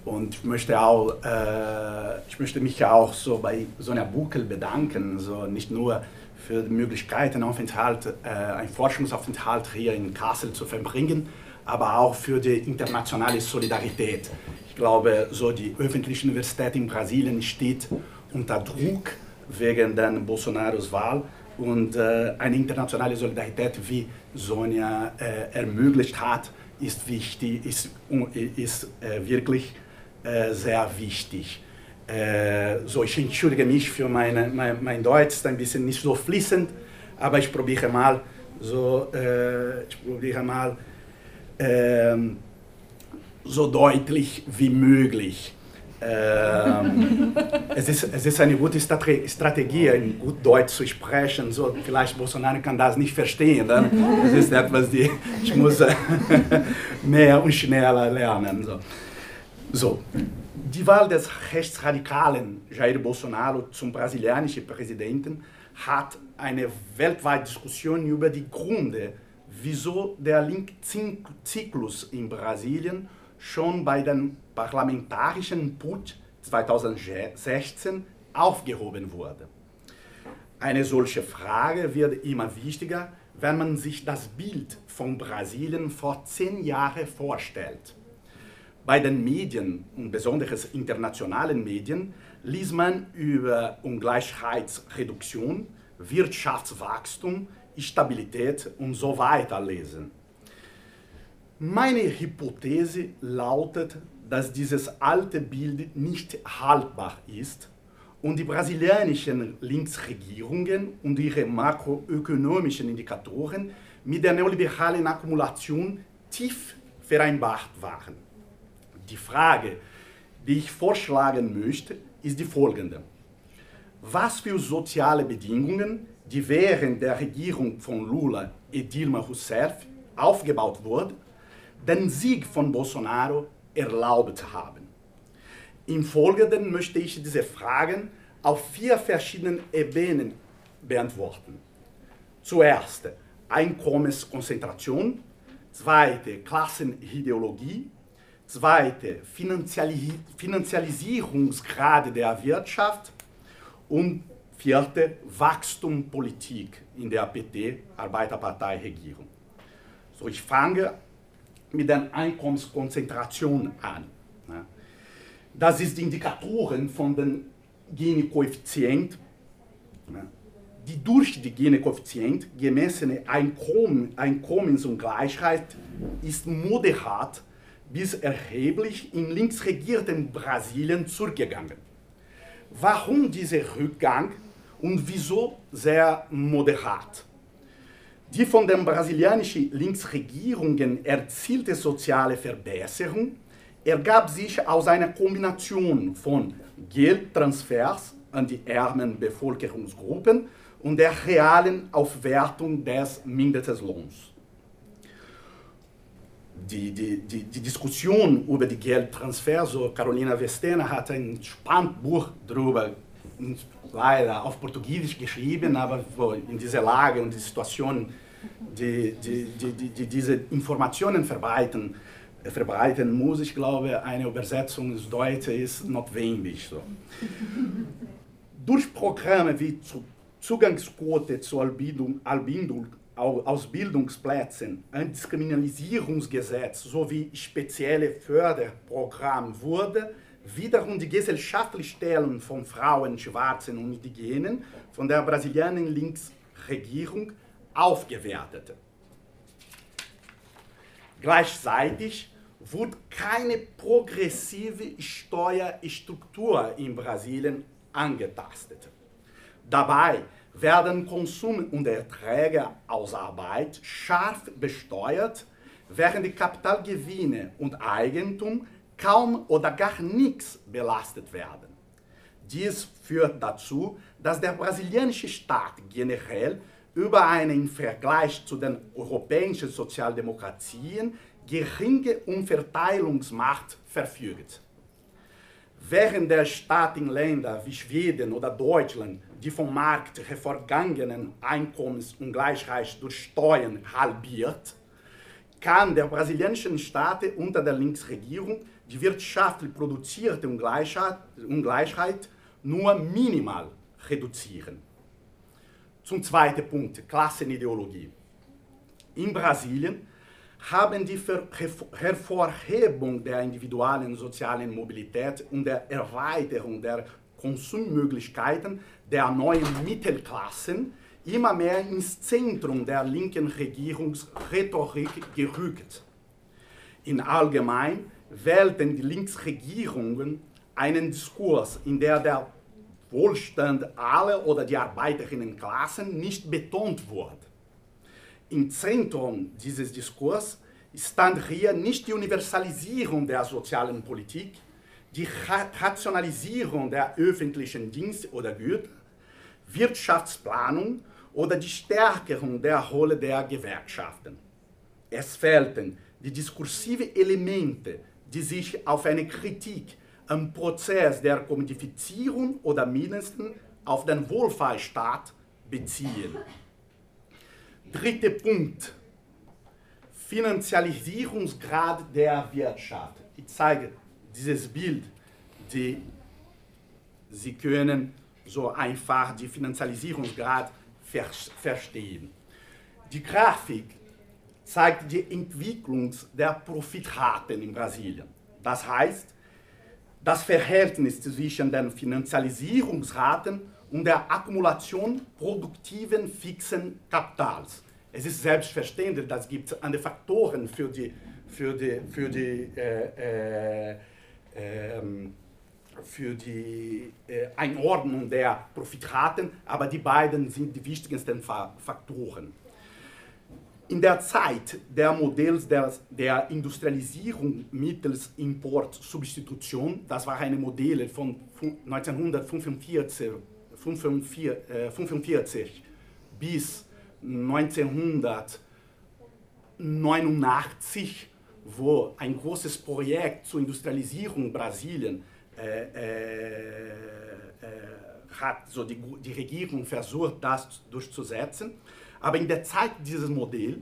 Und ich möchte, auch, äh, ich möchte mich auch so bei Sonja Buckel bedanken, so nicht nur für die Möglichkeit, einen, Aufenthalt, äh, einen Forschungsaufenthalt hier in Kassel zu verbringen, aber auch für die internationale Solidarität. Ich glaube, so die öffentliche Universität in Brasilien steht unter Druck wegen der Bolsonaros Wahl und äh, eine internationale Solidarität, wie Sonja äh, ermöglicht hat, ist wichtig, ist, ist äh, wirklich äh, sehr wichtig. Äh, so, ich entschuldige mich für meine, mein, mein Deutsch, ist ein bisschen nicht so fließend, aber ich probiere mal so, äh, ich probiere mal ähm, so deutlich wie möglich ähm, es, ist, es ist eine gute Strategie, in gut Deutsch zu sprechen. So, vielleicht Bolsonaro kann das nicht verstehen. Dann es ist etwas, die ich muss mehr und schneller lernen. So. So. Die Wahl des rechtsradikalen Jair Bolsonaro zum brasilianischen Präsidenten hat eine weltweite Diskussion über die Gründe, wieso der Linkzyklus in Brasilien schon bei den parlamentarischen Putsch 2016 aufgehoben wurde. Eine solche Frage wird immer wichtiger, wenn man sich das Bild von Brasilien vor zehn Jahren vorstellt. Bei den Medien und besonders internationalen Medien liest man über Ungleichheitsreduktion, Wirtschaftswachstum, Stabilität und so weiter lesen. Meine Hypothese lautet, dass dieses alte Bild nicht haltbar ist und die brasilianischen Linksregierungen und ihre makroökonomischen Indikatoren mit der neoliberalen Akkumulation tief vereinbart waren. Die Frage, die ich vorschlagen möchte, ist die folgende. Was für soziale Bedingungen, die während der Regierung von Lula und Dilma Rousseff aufgebaut wurden, den Sieg von Bolsonaro erlaubt haben. Im Folgenden möchte ich diese Fragen auf vier verschiedenen Ebenen beantworten. Zuerst Einkommenskonzentration, zweite Klassenideologie, zweite Finanzialis Finanzialisierungsgrade der Wirtschaft und vierte Wachstumpolitik in der APT, Arbeiterpartei-Regierung. So, ich fange mit der Einkommenskonzentration an. Das ist die Indikatoren von den Gini-Koeffizient. Die durch die Gini-Koeffizient gemessene Einkommen, Einkommensungleichheit ist moderat bis erheblich im linksregierten Brasilien zurückgegangen. Warum dieser Rückgang und wieso sehr moderat? Die von den brasilianischen Linksregierungen erzielte soziale Verbesserung ergab sich aus einer Kombination von Geldtransfers an die ärmeren Bevölkerungsgruppen und der realen Aufwertung des Mindestlohns. Die, die, die, die, Diskussion über die Geldtransfers, so Carolina Vestena hat ein spannendes Buch darüber leider auf Portugiesisch geschrieben, aber in dieser Lage und die Situation, die, die diese Informationen verbreiten, äh, verbreiten muss, ich glaube, eine Übersetzung ins Deutsche ist notwendig. So. Durch Programme wie Zugangsquote zur Albindung, Albindung, Ausbildungsplätzen, ein Diskriminalisierungsgesetz sowie spezielle Förderprogramme wurde wiederum die gesellschaftliche Stellung von Frauen, Schwarzen und Indigenen von der brasilianischen Linksregierung aufgewertet. Gleichzeitig wurde keine progressive Steuerstruktur in Brasilien angetastet. Dabei werden Konsum und Erträge aus Arbeit scharf besteuert, während die Kapitalgewinne und Eigentum kaum oder gar nichts belastet werden. Dies führt dazu, dass der brasilianische Staat generell über eine im Vergleich zu den europäischen Sozialdemokratien geringe Umverteilungsmacht verfügt. Während der Staaten in Ländern wie Schweden oder Deutschland die vom Markt hervorgegangenen Einkommensungleichheit durch Steuern halbiert, kann der brasilianische Staat unter der Linksregierung die wirtschaftlich produzierte Ungleichheit nur minimal reduzieren. Zum zweiten Punkt, Klassenideologie. In Brasilien haben die Hervorhebung der individuellen sozialen Mobilität und der Erweiterung der Konsummöglichkeiten der neuen Mittelklassen immer mehr ins Zentrum der linken Regierungsrhetorik gerückt. In allgemein wählten die Linksregierungen einen Diskurs, in der der Wohlstand aller oder die Arbeiterinnenklassen nicht betont wurde. Im Zentrum dieses Diskurs stand hier nicht die Universalisierung der sozialen Politik, die Rationalisierung der öffentlichen Dienste oder Güter, Wirtschaftsplanung oder die Stärkung der Rolle der Gewerkschaften. Es fehlten die diskursiven Elemente, die sich auf eine Kritik am Prozess der Kommodifizierung oder mindestens auf den Wohlfahrtsstaat beziehen. Dritter Punkt. Finanzialisierungsgrad der Wirtschaft. Ich zeige dieses Bild, die Sie können so einfach die Finanzialisierungsgrad verstehen. Die Grafik zeigt die Entwicklung der Profitraten in Brasilien. Das heißt, das Verhältnis zwischen den Finanzialisierungsraten und der Akkumulation produktiven fixen Kapitals. Es ist selbstverständlich, dass es gibt andere Faktoren für die, für die, für die, äh, äh, äh, für die äh, Einordnung der Profitraten, aber die beiden sind die wichtigsten Faktoren. In der Zeit der Modells der, der Industrialisierung mittels Importsubstitution, das war eine Modelle von 1945 1945 bis 1989, wo ein großes Projekt zur Industrialisierung Brasilien äh, äh, äh, hat so die, die Regierung versucht, das durchzusetzen. Aber in der Zeit dieses Modells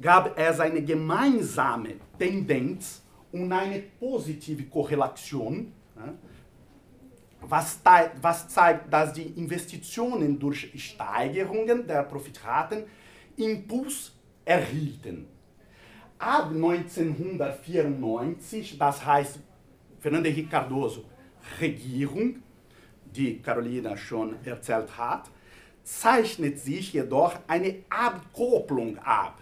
gab es eine gemeinsame Tendenz und eine positive Korrelation was, was zeigt, dass die Investitionen durch Steigerungen der Profitraten Impuls erhielten. Ab 1994, das heißt Fernando Henrique Cardoso, Regierung, die Carolina schon erzählt hat, zeichnet sich jedoch eine Abkopplung ab.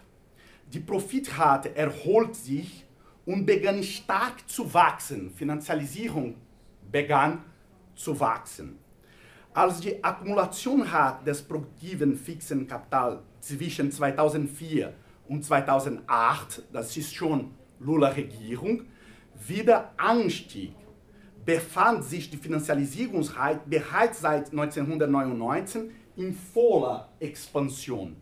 Die Profitrate erholt sich und begann stark zu wachsen. Finanzialisierung begann zu wachsen. Als die Akkumulation des produktiven fixen Kapitals zwischen 2004 und 2008, das ist schon Lula-Regierung, wieder anstieg, befand sich die Finanzialisierungsrate bereits seit 1999 in voller Expansion.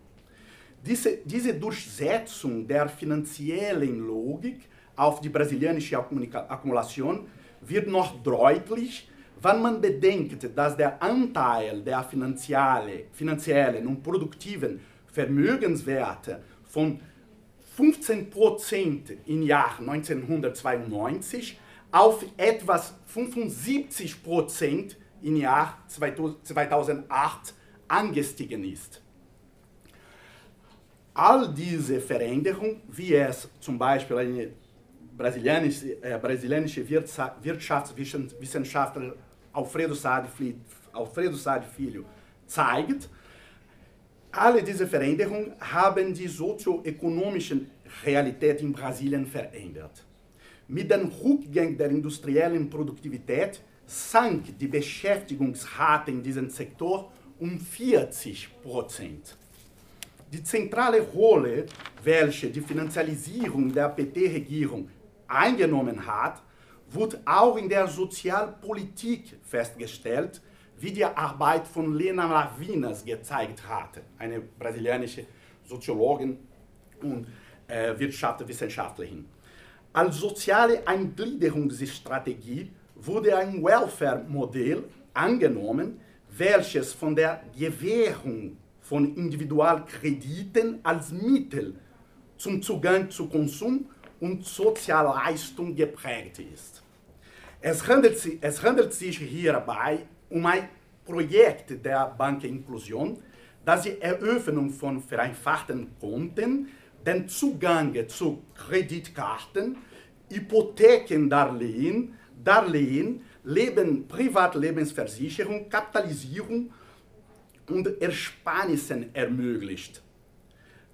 Diese, diese Durchsetzung der finanziellen Logik auf die brasilianische Akkumulation wird noch deutlich, wenn man bedenkt, dass der Anteil der finanziellen und produktiven Vermögenswerte von 15% im Jahr 1992 auf etwas 75% im Jahr 2008 angestiegen ist. All diese Veränderungen, wie es zum Beispiel eine brasilianische, äh, brasilianische Wirtschaftswissenschaftler Alfredo Saad, Alfredo Saad Filho zeigt, alle diese Veränderungen haben die sozioökonomische Realität in Brasilien verändert. Mit dem Rückgang der industriellen Produktivität sank die Beschäftigungsrate in diesem Sektor um 40 Prozent. Die zentrale Rolle, welche die Finanzialisierung der PT-Regierung eingenommen hat, wurde auch in der Sozialpolitik festgestellt, wie die Arbeit von Lena Lavinas gezeigt hatte, eine brasilianische Soziologin und äh, Wirtschaftswissenschaftlerin. Als soziale Eingliederungsstrategie wurde ein Welfare-Modell angenommen, welches von der Gewährung von Individualkrediten als Mittel zum Zugang zu Konsum und Sozialleistung geprägt ist. Es handelt, es handelt sich hierbei um ein Projekt der Bankeninklusion, das die Eröffnung von vereinfachten Konten, den Zugang zu Kreditkarten, Hypothekendarlehen, Darlehen, Leben, Privatlebensversicherung, Kapitalisierung und Ersparnissen ermöglicht.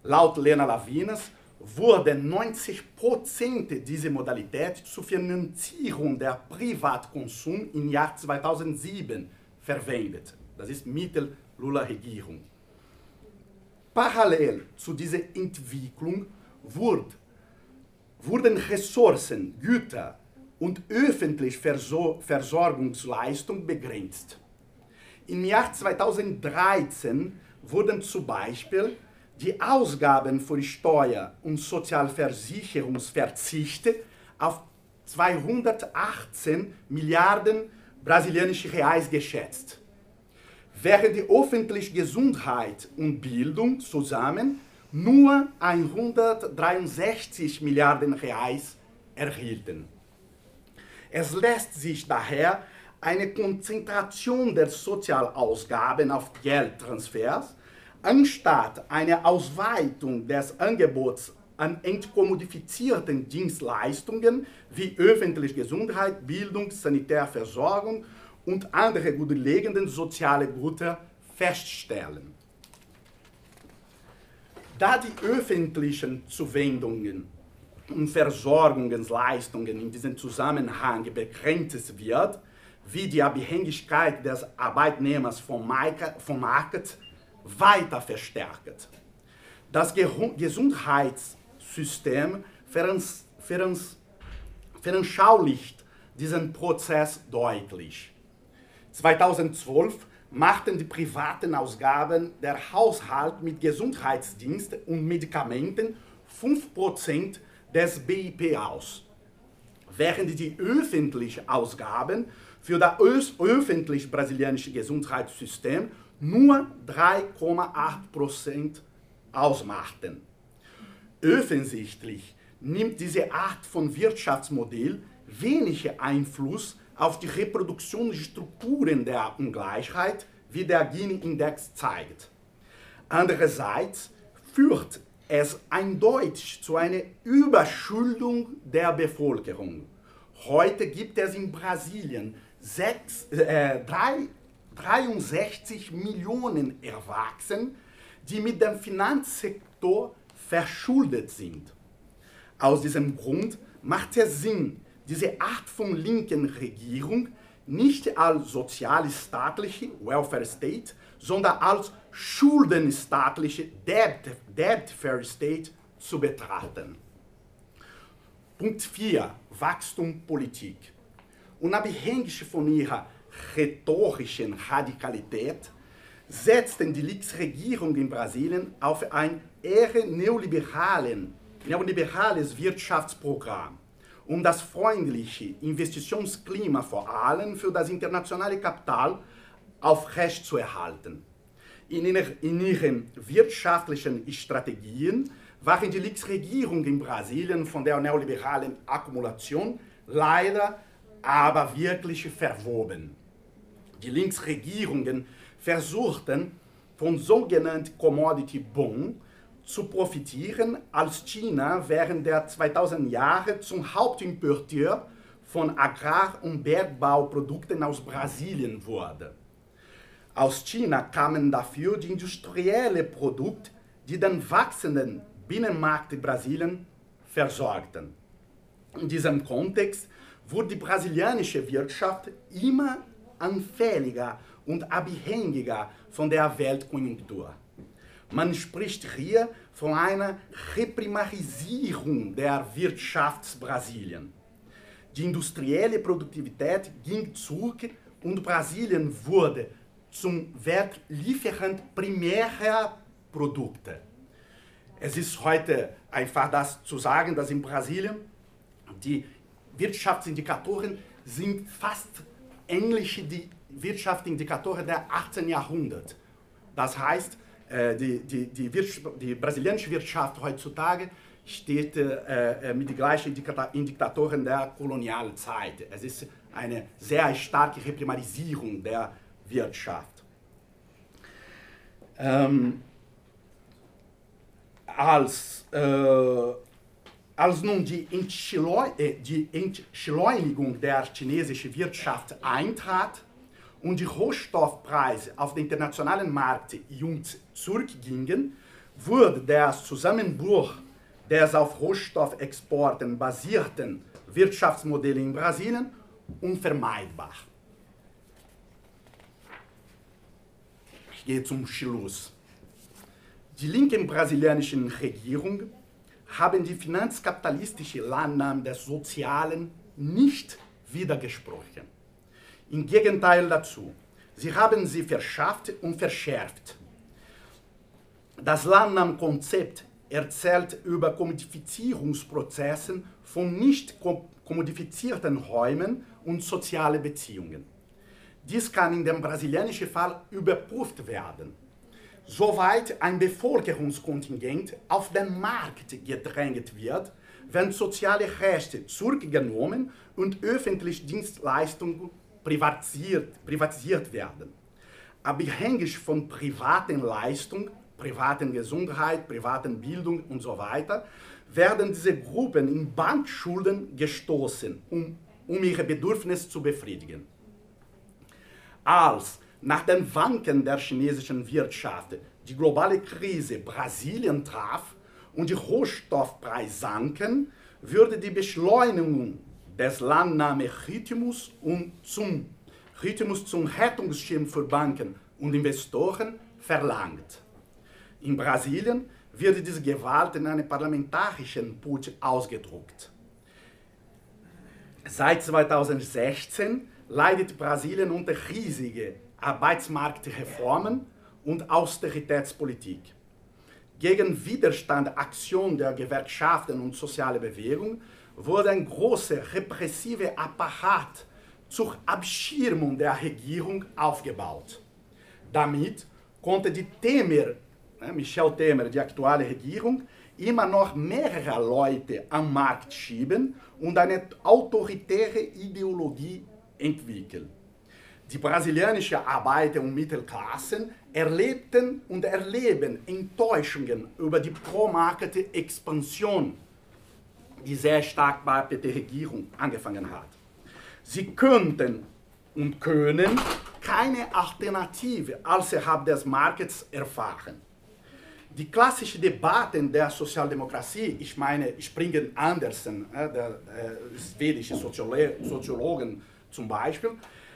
Laut Lena Lavinas wurden 90% dieser Modalität zur Finanzierung der Privatkonsum im Jahr 2007 verwendet. Das ist Mittel Lula-Regierung. Parallel zu dieser Entwicklung wurde, wurden Ressourcen, Güter und öffentliche Versorgungsleistung begrenzt. Im Jahr 2013 wurden zum Beispiel die Ausgaben für Steuer- und Sozialversicherungsverzichte auf 218 Milliarden brasilianische Reais geschätzt, während die öffentliche Gesundheit und Bildung zusammen nur 163 Milliarden Reais erhielten. Es lässt sich daher eine Konzentration der Sozialausgaben auf Geldtransfers anstatt eine Ausweitung des Angebots an entkommodifizierten Dienstleistungen wie öffentliche Gesundheit, Bildung, Sanitärversorgung und andere grundlegende soziale Güter feststellen. Da die öffentlichen Zuwendungen und Versorgungsleistungen in diesem Zusammenhang begrenzt wird, wie die Abhängigkeit des Arbeitnehmers vom Markt weiter verstärkt. Das Gesundheitssystem veranschaulicht diesen Prozess deutlich. 2012 machten die privaten Ausgaben der Haushalt mit Gesundheitsdienst und Medikamenten 5% des BIP aus, während die öffentlichen Ausgaben für das öffentliche brasilianische Gesundheitssystem nur 3,8% ausmachten. Offensichtlich nimmt diese Art von Wirtschaftsmodell wenig Einfluss auf die Reproduktionsstrukturen der Ungleichheit, wie der Gini-Index zeigt. Andererseits führt es eindeutig zu einer Überschuldung der Bevölkerung. Heute gibt es in Brasilien sechs, äh, drei 63 Millionen Erwachsene, die mit dem Finanzsektor verschuldet sind. Aus diesem Grund macht es Sinn, diese Art von linken Regierung nicht als sozialstaatliche Welfare State, sondern als schuldenstaatliche Debt, Debtfare State zu betrachten. Punkt 4. Wachstumpolitik. Unabhängig von ihrer rhetorischen Radikalität setzten die Linksregierung in Brasilien auf ein eher neoliberalen, neoliberales Wirtschaftsprogramm, um das freundliche Investitionsklima vor allem für das internationale Kapital aufrechtzuerhalten. In, in ihren wirtschaftlichen Strategien waren die Linksregierung in Brasilien von der neoliberalen Akkumulation leider aber wirklich verwoben die Linksregierungen versuchten von sogenannten Commodity Boom zu profitieren, als China während der 2000 Jahre zum Hauptimporteur von Agrar- und Bergbauprodukten aus Brasilien wurde. Aus China kamen dafür die industriellen Produkte, die den wachsenden Binnenmarkt Brasilien versorgten. In diesem Kontext wurde die brasilianische Wirtschaft immer anfälliger und abhängiger von der Weltkonjunktur. Man spricht hier von einer Reprimarisierung der Wirtschaft Brasilien. Die industrielle Produktivität ging zurück und Brasilien wurde zum Weltlieferant primärer Produkte. Es ist heute einfach das zu sagen, dass in Brasilien Die Wirtschaftsindikatoren sind fast ähnlich wie die Wirtschaftsindikatoren der 18. Jahrhundert. Das heißt, äh, die, die, die, die brasilianische Wirtschaft heutzutage steht äh, äh mit den gleichen Indikatoren der Kolonialzeit. Es ist eine sehr starke Reprimarisierung der Wirtschaft. Ähm, als, äh, als nun die, Entschleu äh, Entschleunigung der chinesischen Wirtschaft eintrat und die Rohstoffpreise auf den internationalen Markt jung zurückgingen, wurde der Zusammenbruch des auf Rohstoffexporten basierten Wirtschaftsmodells in Brasilien unvermeidbar. Ich gehe zum Schluss. Die linken brasilianischen Regierung haben die finanzkapitalistische Landnahme des Sozialen nicht widergesprochen. Im Gegenteil dazu, sie haben sie verschärft und verschärft. Das Landnahmkonzept erzählt über Kommodifizierungsprozessen von nicht kommodifizierten Räumen und soziale Beziehungen. Dies kann in dem brasilianischen Fall überprüft werden. Soweit ein Bevölkerungskontingent auf den Markt gedrängt wird, wenn soziale Rechte zurückgenommen und öffentliche Dienstleistungen privatisiert, privatisiert werden. Abhängig von privaten Leistungen, privaten Gesundheit, privaten Bildung und so weiter, werden diese Gruppen in Bankschulden gestoßen, um, um ihre Bedürfnisse zu befriedigen. Als nach den Wanken der chinesischen Wirtschaft die globale Krise Brasilien traf und die Rohstoffpreise sanken, würde die Beschleunigung des Landnahmerhythmus und zum Rhythmus zum Rettungsschirm für Banken und Investoren verlangt. In Brasilien wird diese Gewalt in einem parlamentarischen Putsch ausgedrückt. Seit 2016 leidet Brasilien unter riesigen Arbeitsmarktreformen und Austeritätspolitik. Gegen Widerstand, Aktion der Gewerkschaften und soziale Bewegung wurde ein großer repressiver Apparat zur Abschirmung der Regierung aufgebaut. Damit konnte die Temer, Michel Temer, die aktuelle Regierung, immer noch mehrere Leute am Markt schieben und eine autoritäre Ideologie entwickeln. Die brasilianische Arbeiter- und Mittelklassen erlebten und erleben Enttäuschungen über die Pro-Market-Expansion, die sehr stark bei der Regierung angefangen hat. Sie könnten und können keine Alternative außerhalb des Marktes erfahren. Die klassischen Debatten der Sozialdemokratie, ich meine Springen Andersen, der äh, schwedische Soziologen zum Beispiel,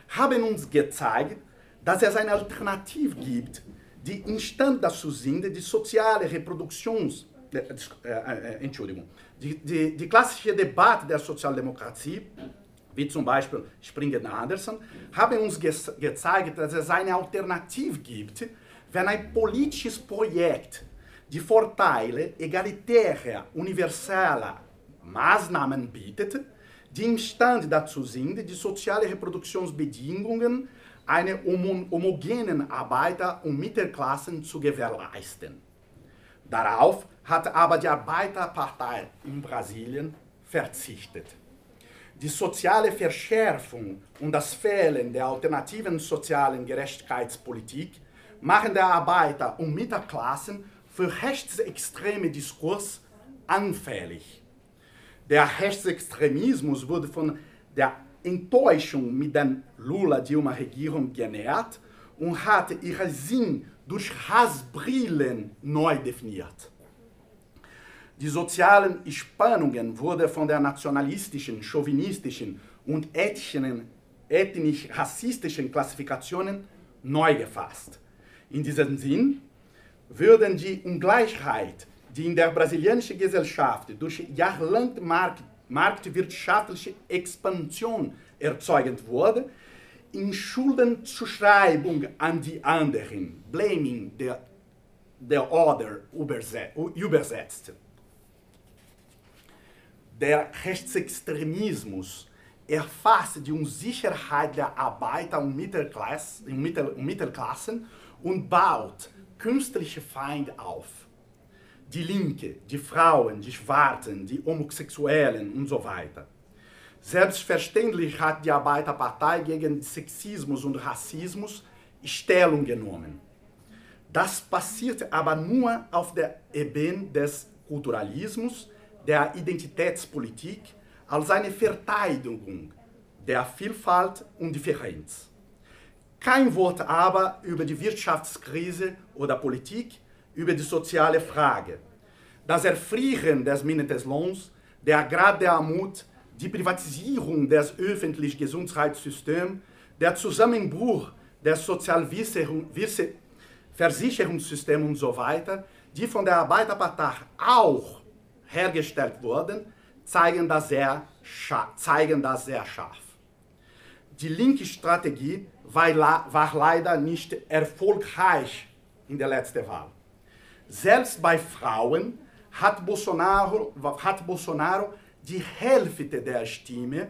haben uns gezeigt, dass es eine Alternative gibt, die imstand dazu sind, die soziale Reproduktions... Äh, äh, äh, Entschuldigung. Die, die, die klassische Debatte der Sozialdemokratie wie zum Beispiel Springer Anderson, haben uns ge gezeigt, dass es eine Alternative gibt, wenn ein politisches Projekt die Vorteile egalitärer, universaler Maßnahmen bietet, die imstande dazu sind, die sozialen Reproduktionsbedingungen einer homogenen Arbeiter- und Mittelklassen zu gewährleisten. Darauf hat aber die Arbeiterpartei in Brasilien verzichtet. Die soziale Verschärfung und das Fehlen der alternativen sozialen Gerechtigkeitspolitik machen der Arbeiter- und Mittelklassen für rechtsextreme Diskurs anfällig. Der Rechtsextremismus wurde von der Enttäuschung mit der Lula-Dilma-Regierung genährt und hat ihren Sinn durch Hassbrillen neu definiert. Die sozialen Spannungen wurden von der nationalistischen, chauvinistischen und ethnisch-rassistischen Klassifikationen neu gefasst. In diesem Sinn würden die Ungleichheit, die in der brasilianischen Gesellschaft durch jahrelange Markt, marktwirtschaftliche Expansion erzeugt wurde, in Schuldenzuschreibung an die anderen, blaming the, the other, übersetzt. der Rechtsextremismus erfasst die Unsicherheit der Arbeiter und, Mittelklasse, Mittel, Mittelklassen und baut künstliche Feinde auf. Die Linke, die Frauen, die Schwarzen, die Homosexuellen und so weiter. Selbstverständlich hat die Arbeiterpartei gegen Sexismus und Rassismus Stellung genommen. Das passiert aber nur auf der Ebene des Kulturalismus, der Identitätspolitik, als eine Verteidigung der Vielfalt und Differenz. Kein Wort aber über die Wirtschaftskrise oder Politik, über die soziale Frage. Das Erfrieren des Mindestlohns, der Grad der Armut, die Privatisierung des öffentlichen Gesundheitssystems, der Zusammenbruch des Sozialversicherungssystems und so weiter, die von der Arbeiterpartei auch hergestellt wurden, zeigen das sehr, zeigen das sehr scharf. Die linke Strategie war, war leider nicht erfolgreich in der letzten Wahl. Selbst bei Frauen hat Bolsonaro, hat Bolsonaro die Hälfte der Stimme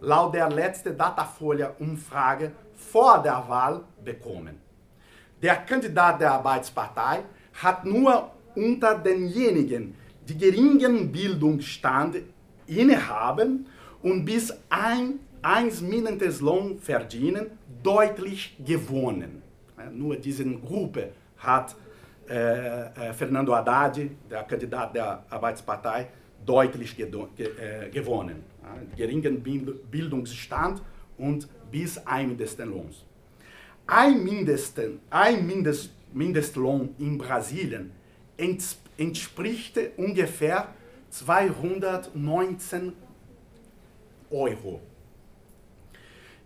laut der letzten Datafolia-Umfrage vor der Wahl bekommen. Der Kandidat der Arbeitspartei hat nur unter denjenigen, die geringen Bildungsstand innehaben und bis ein, eins Mindestlohn verdienen, deutlich gewonnen. Nur diese Gruppe hat äh, äh, Fernando Haddad, der Kandidat der Arbeitspartei, deutlich ge gewonnen. Geringen Bildungsstand und bis ein Mindestlohn. Ein, Mindesten, ein Mindest, Mindestlohn in Brasilien entspricht ungefähr 219 Euro.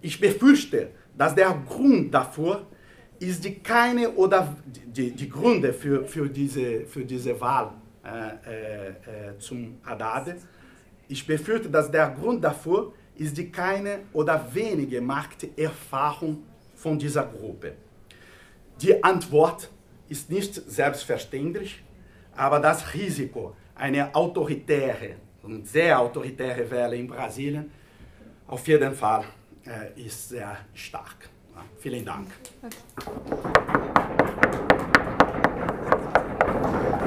Ich befürchte, dass der Grund dafür ist die keine oder die, die Gründe für, für, diese, für diese Wahl äh, äh, zum Haddad. Ich befürchte, dass der Grund dafür ist die keine oder wenige Markterfahrung von dieser Gruppe. Die Antwort ist nicht selbstverständlich, aber das Risiko, eine autoritäre und sehr autoritäre Welle in Brasilien, auf jeden Fall äh, ist sehr stark. Vielen Dank.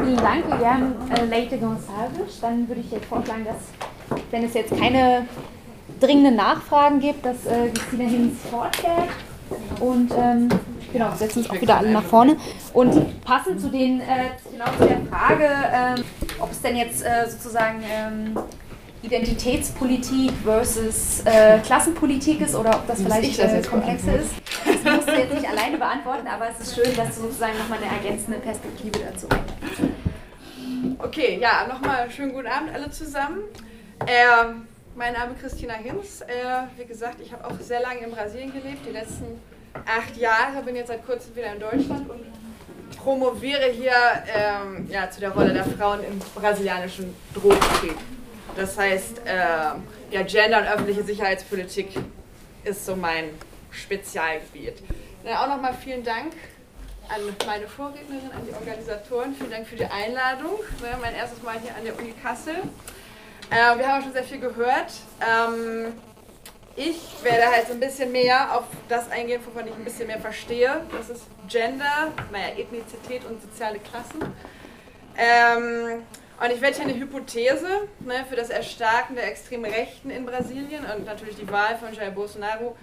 Vielen Dank, Guillermo äh, Leite Gonçalves. Dann würde ich jetzt vorschlagen, dass, wenn es jetzt keine dringenden Nachfragen gibt, dass äh, Christina Hinz fortfährt. Und ähm, genau, setzen uns auch wieder alle nach vorne. Und passend zu den, äh, genau zu der Frage, äh, ob es denn jetzt äh, sozusagen ähm, Identitätspolitik versus äh, Klassenpolitik ist oder ob das vielleicht das äh, komplexer ist. Das musst du jetzt nicht alleine beantworten, aber es ist schön, dass du sozusagen nochmal eine ergänzende Perspektive dazu hast. Okay, ja, nochmal schönen guten Abend alle zusammen. Ähm, mein Name ist Christina Hinz. Äh, wie gesagt, ich habe auch sehr lange in Brasilien gelebt, die letzten acht Jahre, bin jetzt seit kurzem wieder in Deutschland und promoviere hier ähm, ja, zu der Rolle der Frauen im brasilianischen Drogenkrieg. Das heißt, äh, ja, Gender und öffentliche Sicherheitspolitik ist so mein Spezialgebiet. Dann auch nochmal vielen Dank an meine Vorrednerin, an die Organisatoren. Vielen Dank für die Einladung. Ne, mein erstes Mal hier an der Uni Kassel. Äh, wir haben schon sehr viel gehört. Ähm, ich werde halt so ein bisschen mehr auf das eingehen, wovon ich ein bisschen mehr verstehe. Das ist Gender, naja, Ethnizität und soziale Klassen. Ähm, und ich werde hier eine Hypothese ne, für das Erstarken der extremen Rechten in Brasilien und natürlich die Wahl von Jair Bolsonaro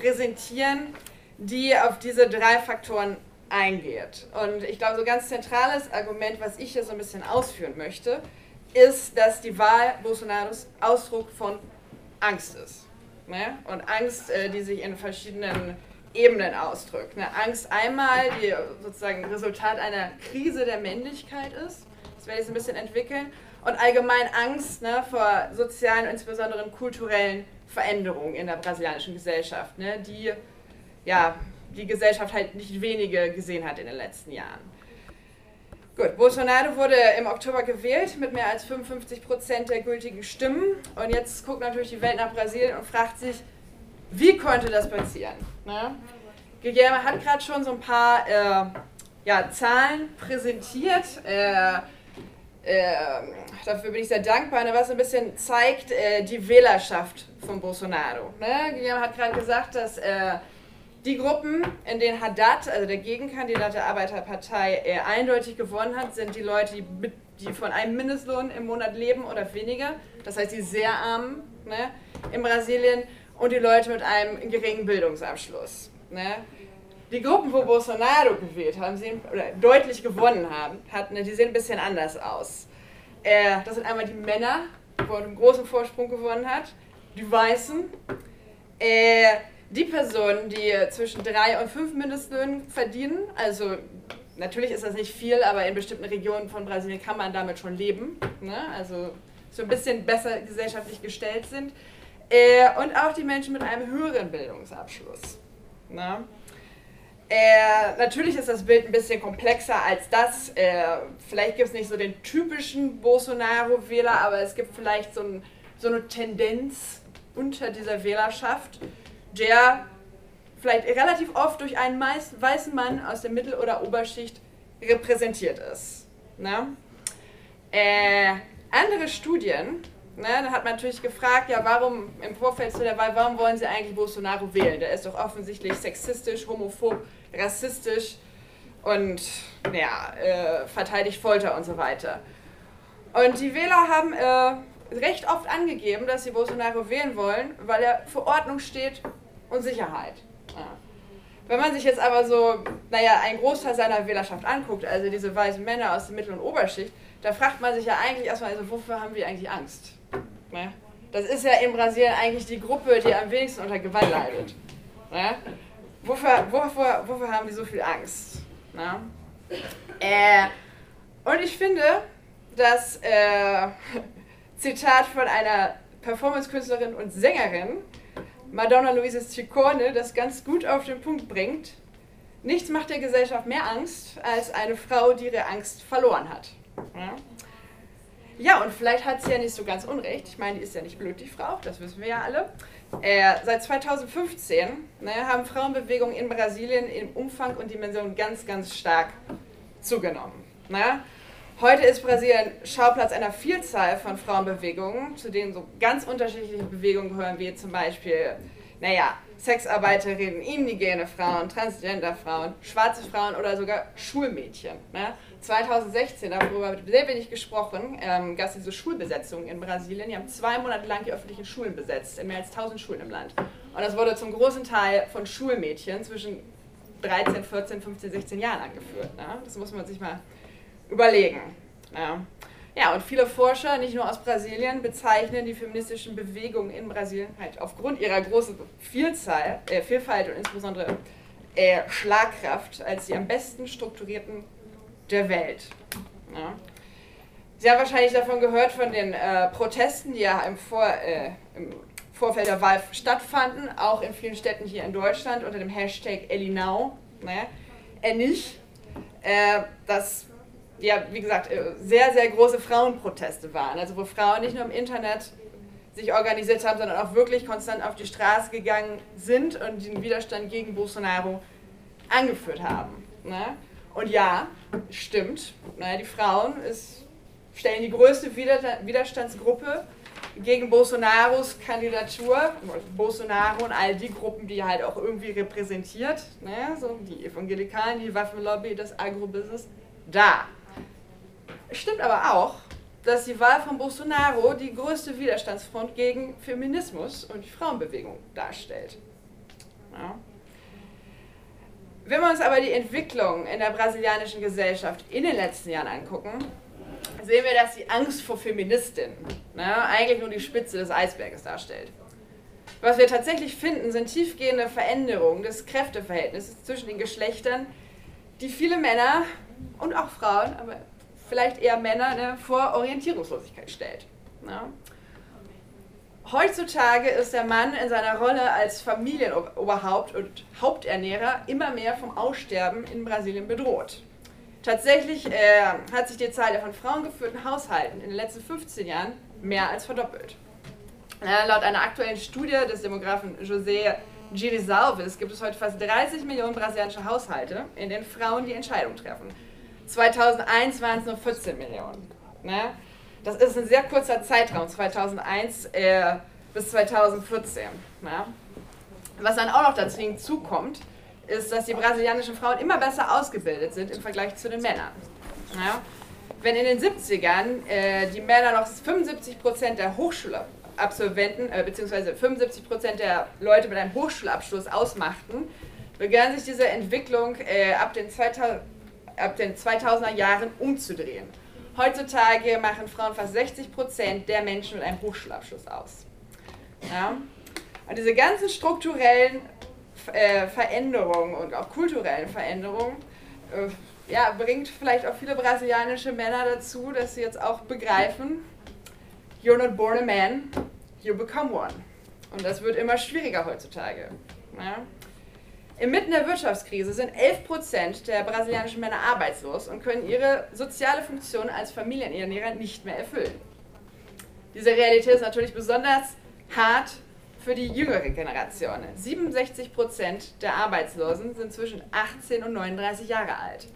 präsentieren, die auf diese drei Faktoren eingeht. Und ich glaube, so ein ganz zentrales Argument, was ich hier so ein bisschen ausführen möchte, ist, dass die Wahl Bolsonaros Ausdruck von Angst ist. Ne? Und Angst, äh, die sich in verschiedenen Ebenen ausdrückt. Ne? Angst einmal, die sozusagen Resultat einer Krise der Männlichkeit ist werde ich so ein bisschen entwickeln. Und allgemein Angst ne, vor sozialen und insbesondere kulturellen Veränderungen in der brasilianischen Gesellschaft, ne, die ja, die Gesellschaft halt nicht wenige gesehen hat in den letzten Jahren. Gut, Bolsonaro wurde im Oktober gewählt mit mehr als 55 Prozent der gültigen Stimmen. Und jetzt guckt natürlich die Welt nach Brasilien und fragt sich, wie konnte das passieren? Ne? Guillermo hat gerade schon so ein paar äh, ja, Zahlen präsentiert. Äh, äh, dafür bin ich sehr dankbar, ne, was ein bisschen zeigt äh, die Wählerschaft von Bolsonaro. Ne? Guillermo hat gerade gesagt, dass äh, die Gruppen, in denen Haddad, also der Gegenkandidat der Arbeiterpartei, äh, eindeutig gewonnen hat, sind die Leute, die, die, von einem Mindestlohn im Monat leben oder weniger. Das heißt, die sehr armen ne, in Brasilien und die Leute mit einem geringen Bildungsabschluss. Ne? Die Gruppen, wo Bolsonaro gewählt haben, sehen, oder deutlich gewonnen haben, hatten, die sehen ein bisschen anders aus. Äh, das sind einmal die Männer, wo er einen großen Vorsprung gewonnen hat, die Weißen, äh, die Personen, die zwischen drei und fünf Mindestlöhnen verdienen, also natürlich ist das nicht viel, aber in bestimmten Regionen von Brasilien kann man damit schon leben, ne? also so ein bisschen besser gesellschaftlich gestellt sind, äh, und auch die Menschen mit einem höheren Bildungsabschluss. Ne? Äh, natürlich ist das Bild ein bisschen komplexer als das. Äh, vielleicht gibt es nicht so den typischen Bolsonaro-Wähler, aber es gibt vielleicht so, ein, so, eine Tendenz unter dieser Wählerschaft, der vielleicht relativ oft durch einen weißen Mann aus der Mittel- oder Oberschicht repräsentiert ist. Ne? Äh, andere Studien, ne, da hat man natürlich gefragt, ja, warum im Vorfeld zu der Wahl, warum wollen Sie eigentlich Bolsonaro wählen? Der ist doch offensichtlich sexistisch, homophob, rassistisch und ja, äh, verteidigt Folter und so weiter. Und die Wähler haben äh, recht oft angegeben, dass sie Bolsonaro wählen wollen, weil er für Ordnung steht und Sicherheit. Ja. Wenn man sich jetzt aber so, naja, einen Großteil seiner Wählerschaft anguckt, also diese weißen Männer aus der Mittel- und Oberschicht, da fragt man sich ja eigentlich erstmal, also wofür haben wir eigentlich Angst? Ne? Das ist ja in Brasilien eigentlich die Gruppe, die am wenigsten unter Gewalt leidet. Ne? Wofür, wofür, wofür haben die so viel Angst? Na? Äh, und ich finde, das äh, Zitat von einer Performance-Künstlerin und Sängerin, Madonna Luisa Ciccone, das ganz gut auf den Punkt bringt. Nichts macht der Gesellschaft mehr Angst als eine Frau, die ihre Angst verloren hat. Ja? Ja, und vielleicht hat sie ja nicht so ganz unrecht. Ich meine, die ist ja nicht blöd, die Frau, das wissen wir ja alle. Äh, seit 2015 ne, haben Frauenbewegungen in Brasilien im Umfang und Dimension ganz, ganz stark zugenommen. Ne? Heute ist Brasilien Schauplatz einer Vielzahl von Frauenbewegungen, zu denen so ganz unterschiedliche Bewegungen gehören, wie zum Beispiel, naja, Sexarbeiterinnen, indigene Frauen, Transgender-Frauen, schwarze Frauen oder sogar Schulmädchen. Ne? 2016, darüber wird sehr wenig gesprochen, ähm, gab es diese Schulbesetzungen in Brasilien. Die haben zwei Monate lang die öffentlichen Schulen besetzt, in mehr als 1000 Schulen im Land. Und das wurde zum großen Teil von Schulmädchen zwischen 13, 14, 15, 16 Jahren angeführt. Ne? Das muss man sich mal überlegen. Ja. ja, und viele Forscher, nicht nur aus Brasilien, bezeichnen die feministischen Bewegungen in Brasilien halt aufgrund ihrer großen Vielzahl, äh, Vielfalt und insbesondere äh, Schlagkraft als die am besten strukturierten der Welt. Ja. Sie haben wahrscheinlich davon gehört, von den äh, Protesten, die ja im, Vor, äh, im, Vorfeld der Wahl stattfanden, auch in vielen Städten hier in Deutschland unter dem Hashtag Elinau, ne, Enich, äh, das ja, wie gesagt, äh, sehr, sehr große Frauenproteste waren. Also wo Frauen nicht nur im Internet sich organisiert haben, sondern auch wirklich konstant auf die Straße gegangen sind und den Widerstand gegen Bolsonaro angeführt haben. Ne? Und ja, stimmt. Naja, die Frauen ist, stellen die größte Widerstandsgruppe gegen Bolsonaros Kandidatur. Bolsonaro und all die Gruppen, die er halt auch irgendwie repräsentiert. Ne? So die Evangelikalen, die Waffenlobby, das Agrobusiness. Da. Stimmt aber auch, dass die Wahl von Bolsonaro die größte Widerstandsfront gegen Feminismus und die Frauenbewegung darstellt. Ja. Wenn wir uns aber die Entwicklung in der brasilianischen Gesellschaft in den letzten Jahren angucken, sehen wir, dass die Angst vor Feministinnen ne, eigentlich nur die Spitze des Eisberges darstellt. Was wir tatsächlich finden, sind tiefgehende Veränderungen des Kräfteverhältnisses zwischen den Geschlechtern, die viele Männer und auch Frauen, aber vielleicht eher Männer, ne, vor Orientierungslosigkeit stellt. Ne? Heutzutage ist der Mann in seiner Rolle als Familienoberhaupt und Haupternährer immer mehr vom Aussterben in Brasilien bedroht. Tatsächlich äh, hat sich die Zahl der von Frauen geführten Haushalten in den letzten 15 Jahren mehr als verdoppelt. Ja, laut einer aktuellen Studie des Demografen José Girisalves gibt es heute fast 30 Millionen brasilianische Haushalte, in denen Frauen die Entscheidung treffen. 2001 waren es nur 14 Millionen. Ne? Das ist ein sehr kurzer Zeitraum, 2001 äh, bis 2014. Ne? Was dann auch noch dazu hinzukommt, ist, dass die brasilianischen Frauen immer besser ausgebildet sind im Vergleich zu den Männern. Ja? Wenn in den 70ern äh, die Männer noch 75% der Hochschulabsolventen, äh, beziehungsweise 75% der Leute mit einem Hochschulabschluss ausmachten, begann sich diese Entwicklung äh, ab, den 2000, ab den 2000er Jahren umzudrehen. Heutzutage machen Frauen fast 60% der Menschen mit einem Hochschulabschluss aus. Ja? Und diese ganzen strukturellen äh, Veränderungen und auch kulturellen Veränderungen äh, ja, bringt vielleicht auch viele brasilianische Männer dazu, dass sie jetzt auch begreifen, you're not born a man, you become one. Und das wird immer schwieriger heutzutage. Ja? Inmitten der Wirtschaftskrise sind 11% der brasilianischen Männer arbeitslos und können ihre soziale Funktion als Familienernährer nicht mehr erfüllen. Diese Realität ist natürlich besonders hart für die jüngere Generation. 67% der Arbeitslosen sind zwischen 18 und 39 Jahre alt.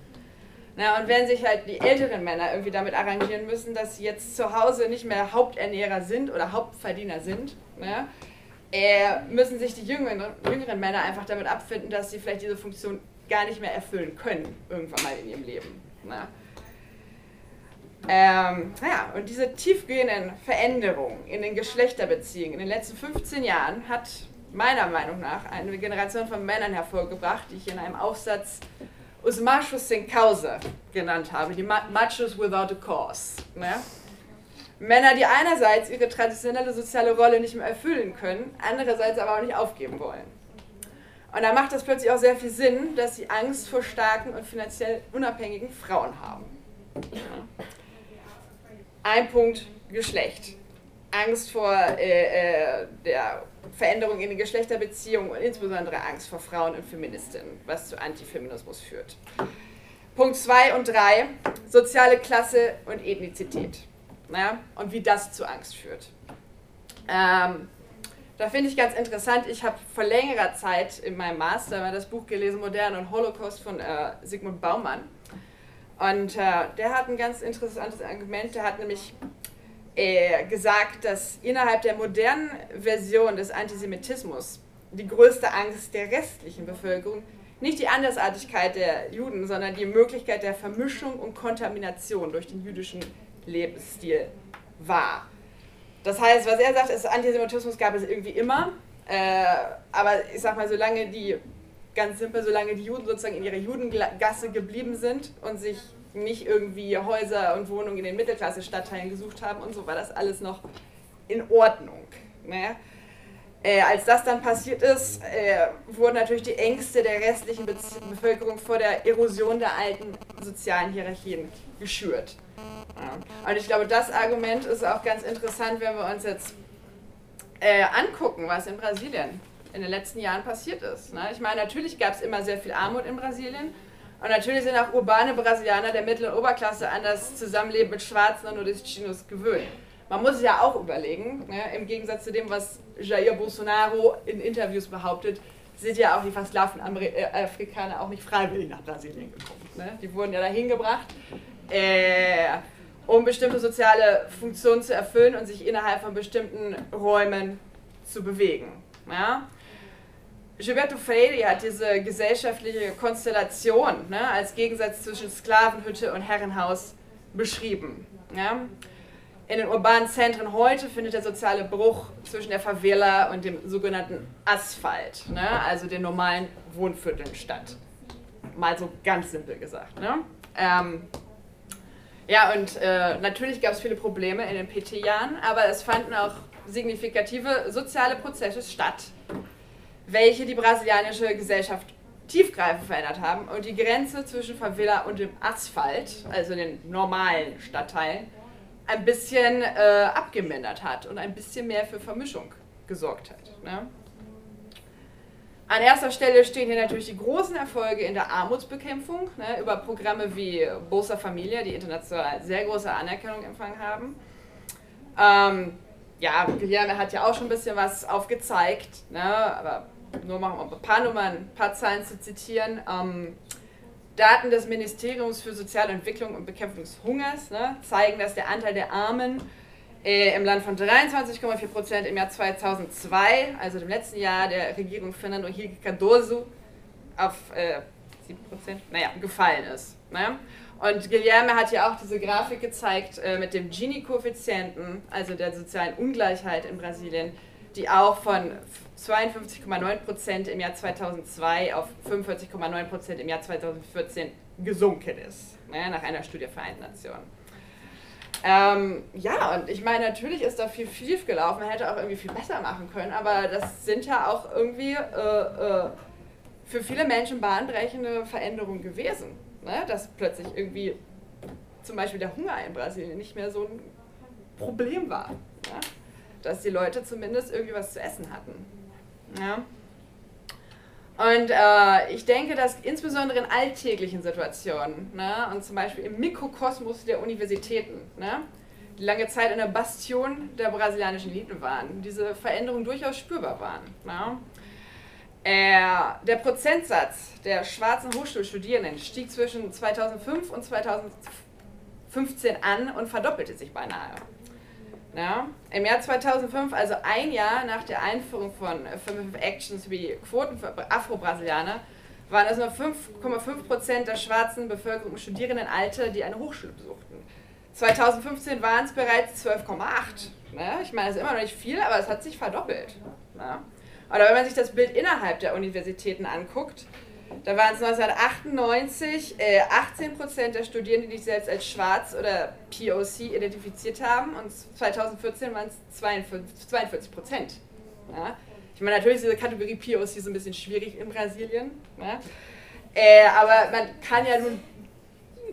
Na, und wenn sich halt die älteren Männer irgendwie damit arrangieren müssen, dass sie jetzt zu Hause nicht mehr Haupternährer sind oder Hauptverdiener sind, ne, äh, müssen sich die jüngeren, jüngeren Männer einfach damit abfinden, dass sie vielleicht diese Funktion gar nicht mehr erfüllen können, irgendwann mal in ihrem Leben. Ne. Ähm, ja, und diese tiefgehenden Veränderungen in den Geschlechterbeziehungen in den letzten 15 Jahren hat meiner Meinung nach eine Generation von Männern hervorgebracht, die ich in einem Aufsatz Os Machos Sem Causa genannt habe, die Machos Without a Cause. Ne? Männer, die einerseits ihre traditionelle soziale Rolle nicht mehr erfüllen können, andererseits aber auch nicht aufgeben wollen. Und da macht das plötzlich auch sehr viel Sinn, dass sie Angst vor starken und finanziell unabhängigen Frauen haben. Ein Punkt Geschlecht. Angst vor äh, äh, der Veränderung in den Geschlechterbeziehungen und insbesondere Angst vor Frauen und Feministinnen, was zu Antifeminismus führt. Punkt 2 und 3, soziale Klasse und Ethnizität. Ja, und wie das zu Angst führt. Ähm, da finde ich ganz interessant, ich habe vor längerer Zeit in meinem Master das Buch gelesen, Moderne und Holocaust von äh, Sigmund Baumann. Und äh, der hat ein ganz interessantes Argument. Der hat nämlich äh, gesagt, dass innerhalb der modernen Version des Antisemitismus die größte Angst der restlichen Bevölkerung nicht die Andersartigkeit der Juden, sondern die Möglichkeit der Vermischung und Kontamination durch den jüdischen Lebensstil war. Das heißt, was er sagt, ist, Antisemitismus gab es irgendwie immer, äh, aber ich sag mal, solange die ganz simpel, solange die Juden sozusagen in ihrer Judengasse geblieben sind und sich nicht irgendwie Häuser und Wohnungen in den Mittelklasse-Stadtteilen gesucht haben und so, war das alles noch in Ordnung. Ne? Äh, als das dann passiert ist, äh, wurden natürlich die Ängste der restlichen Be Bevölkerung vor der Erosion der alten sozialen Hierarchien geschürt. Ja. Und ich glaube, das Argument ist auch ganz interessant, wenn wir uns jetzt äh, angucken, was in Brasilien in den letzten Jahren passiert ist. Ne? Ich meine, natürlich gab es immer sehr viel Armut in Brasilien. Und natürlich sind auch urbane Brasilianer der Mittel- und Oberklasse an das Zusammenleben mit Schwarzen und Nordestinos gewöhnt. Man muss sich ja auch überlegen, ne, im Gegensatz zu dem, was Jair Bolsonaro in Interviews behauptet, sind ja auch die versklavten äh, Afrikaner auch nicht freiwillig nach Brasilien gekommen. Ne? Die wurden ja dahin gebracht, äh, um bestimmte soziale Funktionen zu erfüllen und sich innerhalb von bestimmten Räumen zu bewegen. Ja? Gilberto Freire hat diese gesellschaftliche Konstellation ne, als Gegensatz zwischen Sklavenhütte und Herrenhaus beschrieben. Ja. In den urbanen Zentren heute findet der soziale Bruch zwischen der Favela und dem sogenannten Asphalt, ne, also den normalen Wohnvierteln statt. Mal so ganz simpel gesagt. Ne. Ähm, ja, und äh, natürlich gab es viele Probleme in den PT-Jahren, aber es fanden auch signifikative soziale Prozesse statt welche die brasilianische Gesellschaft tiefgreifend verändert haben und die Grenze zwischen Favela und dem Asphalt, also den normalen Stadtteilen, ein bisschen äh, abgemindert hat und ein bisschen mehr für Vermischung gesorgt hat. Ne? An erster Stelle stehen hier natürlich die großen Erfolge in der Armutsbekämpfung ne, über Programme wie Bolsa Familia, die international sehr große Anerkennung empfangen haben. Ähm, ja, Guilherme hat ja auch schon ein bisschen was aufgezeigt, ne, aber nur mal ein paar Nummern, ein paar Zahlen zu zitieren. Ähm, Daten des Ministeriums für Soziale Entwicklung und Bekämpfung des Hungers ne, zeigen, dass der Anteil der Armen äh, im Land von 23,4 Prozent im Jahr 2002, also dem letzten Jahr der Regierung Fernando Henrique Cardoso, auf äh, 7 Prozent, naja, gefallen ist. Ne? Und Guilherme hat ja auch diese Grafik gezeigt äh, mit dem Gini-Koeffizienten, also der sozialen Ungleichheit in Brasilien, die auch von 52,9% im Jahr 2002 auf 45,9% im Jahr 2014 gesunken ist, ne, nach einer Studie der Vereinten Nationen. Ähm, ja, und ich meine, natürlich ist da viel schief gelaufen, man hätte auch irgendwie viel besser machen können, aber das sind ja auch irgendwie äh, äh, für viele Menschen bahnbrechende Veränderungen gewesen. Ne? Dass plötzlich irgendwie zum Beispiel der Hunger in Brasilien nicht mehr so ein Problem war. Ja? Dass die Leute zumindest irgendwie was zu essen hatten. Ja? Und äh, ich denke, dass insbesondere in alltäglichen Situationen ne, und zum Beispiel im Mikrokosmos der Universitäten, ne, die lange Zeit eine Bastion der brasilianischen Eliten waren, diese Veränderungen durchaus spürbar waren. Ne. Äh, der Prozentsatz der schwarzen Hochschulstudierenden stieg zwischen 2005 und 2015 an und verdoppelte sich beinahe. Ja, Im Jahr 2005, also ein Jahr nach der Einführung von Affirmative Actions wie Quoten für Afro-Brasilianer, waren es nur 5,5% der schwarzen Bevölkerung im Studierendenalter, die eine Hochschule besuchten. 2015 waren es bereits 12,8. Ne? Ich meine, das ist immer noch nicht viel, aber es hat sich verdoppelt. Ne? Oder wenn man sich das Bild innerhalb der Universitäten anguckt, da waren es 1998 äh, 18% der Studierenden, die sich selbst als schwarz oder POC identifiziert haben und 2014 waren es 42 Prozent. Ja? Ich meine, natürlich ist diese Kategorie POC so ein bisschen schwierig in Brasilien, ja? äh, aber man kann ja nun,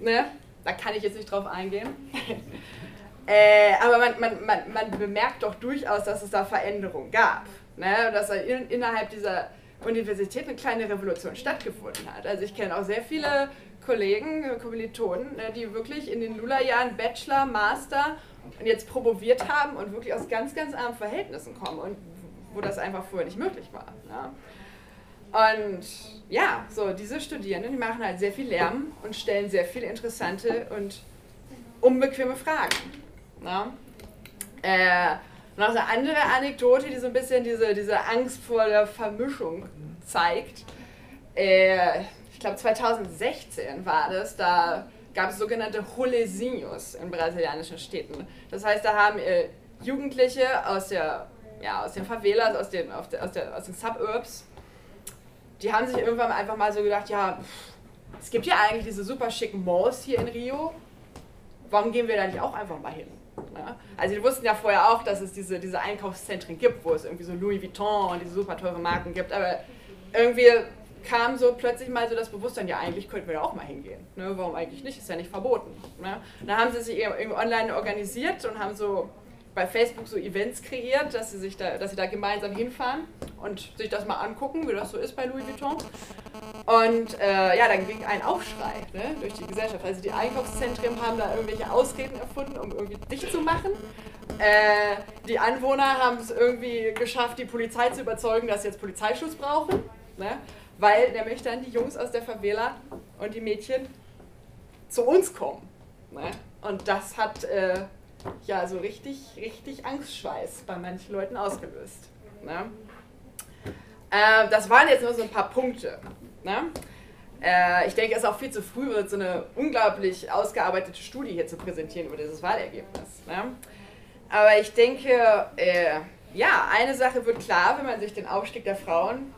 ne? da kann ich jetzt nicht drauf eingehen. äh, aber man, man, man, man bemerkt doch durchaus, dass es da Veränderungen gab. Ne? Dass in, innerhalb dieser Universität eine kleine Revolution stattgefunden hat. Also ich kenne auch sehr viele Kollegen, Kommilitonen, ne, die wirklich in den Lula-Jahren Bachelor, Master und jetzt promoviert haben und wirklich aus ganz, ganz armen Verhältnissen kommen und wo das einfach vorher nicht möglich war. Ne? Und ja, so diese Studierenden, die machen halt sehr viel Lärm und stellen sehr viele interessante und unbequeme Fragen. Ne? Äh, noch eine andere Anekdote, die so ein bisschen diese, diese Angst vor der Vermischung zeigt. Äh, ich glaube 2016 war das, da gab es sogenannte Rolezinhos in brasilianischen Städten. Das heißt, da haben äh, Jugendliche aus, der, ja, aus den Favelas, aus den, aus, der, aus den Suburbs, die haben sich irgendwann einfach mal so gedacht, ja, es gibt ja eigentlich diese super schicken Malls hier in Rio, warum gehen wir da nicht auch einfach mal hin? Ne? Also die wussten ja vorher auch, dass es diese, diese Einkaufszentren gibt, wo es irgendwie so Louis Vuitton und diese super teure Marken gibt, aber irgendwie kam so plötzlich mal so das Bewusstsein, ja eigentlich könnten wir da auch mal hingehen. Ne? Warum eigentlich nicht? Ist ja nicht verboten. Ne? Dann haben sie sich irgendwie online organisiert und haben so bei Facebook so Events kreiert, dass sie sich da, dass sie da gemeinsam hinfahren und sich das mal angucken, wie das so ist bei Louis Vuitton. Und äh, ja, dann ging ein Aufschrei ne, durch die Gesellschaft. Also die Einkaufszentren haben da irgendwelche Ausreden erfunden, um irgendwie dicht zu machen. Äh, die Anwohner haben es irgendwie geschafft, die Polizei zu überzeugen, dass sie jetzt Polizeischutz brauchen. Ne, weil nämlich dann die Jungs aus der Favela und die Mädchen zu uns kommen. Ne? Und das hat äh, ja so richtig, richtig Angstschweiß bei manchen Leuten ausgelöst. Ne? Äh, das waren jetzt nur so ein paar Punkte. Ne? Äh, ich denke, es ist auch viel zu früh, so eine unglaublich ausgearbeitete Studie hier zu präsentieren über dieses Wahlergebnis. Ne? Aber ich denke, äh, ja, eine Sache wird klar, wenn man sich den Aufstieg der Frauen,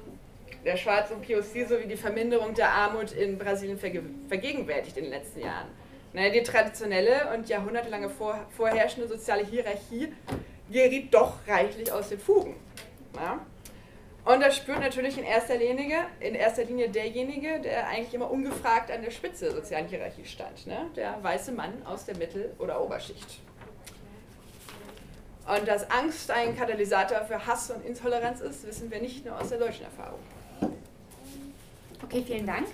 der schwarzen POC sowie die Verminderung der Armut in Brasilien verge vergegenwärtigt in den letzten Jahren. Ne, die traditionelle und jahrhundertelange vor vorherrschende soziale Hierarchie geriet doch reichlich aus den Fugen. Ja? Und das spürt natürlich in erster, Linie, in erster Linie derjenige, der eigentlich immer ungefragt an der Spitze der sozialen Hierarchie stand. Ne? Der weiße Mann aus der Mittel- oder Oberschicht. Und dass Angst ein Katalysator für Hass und Intoleranz ist, wissen wir nicht nur aus der deutschen Erfahrung. Okay, vielen Dank.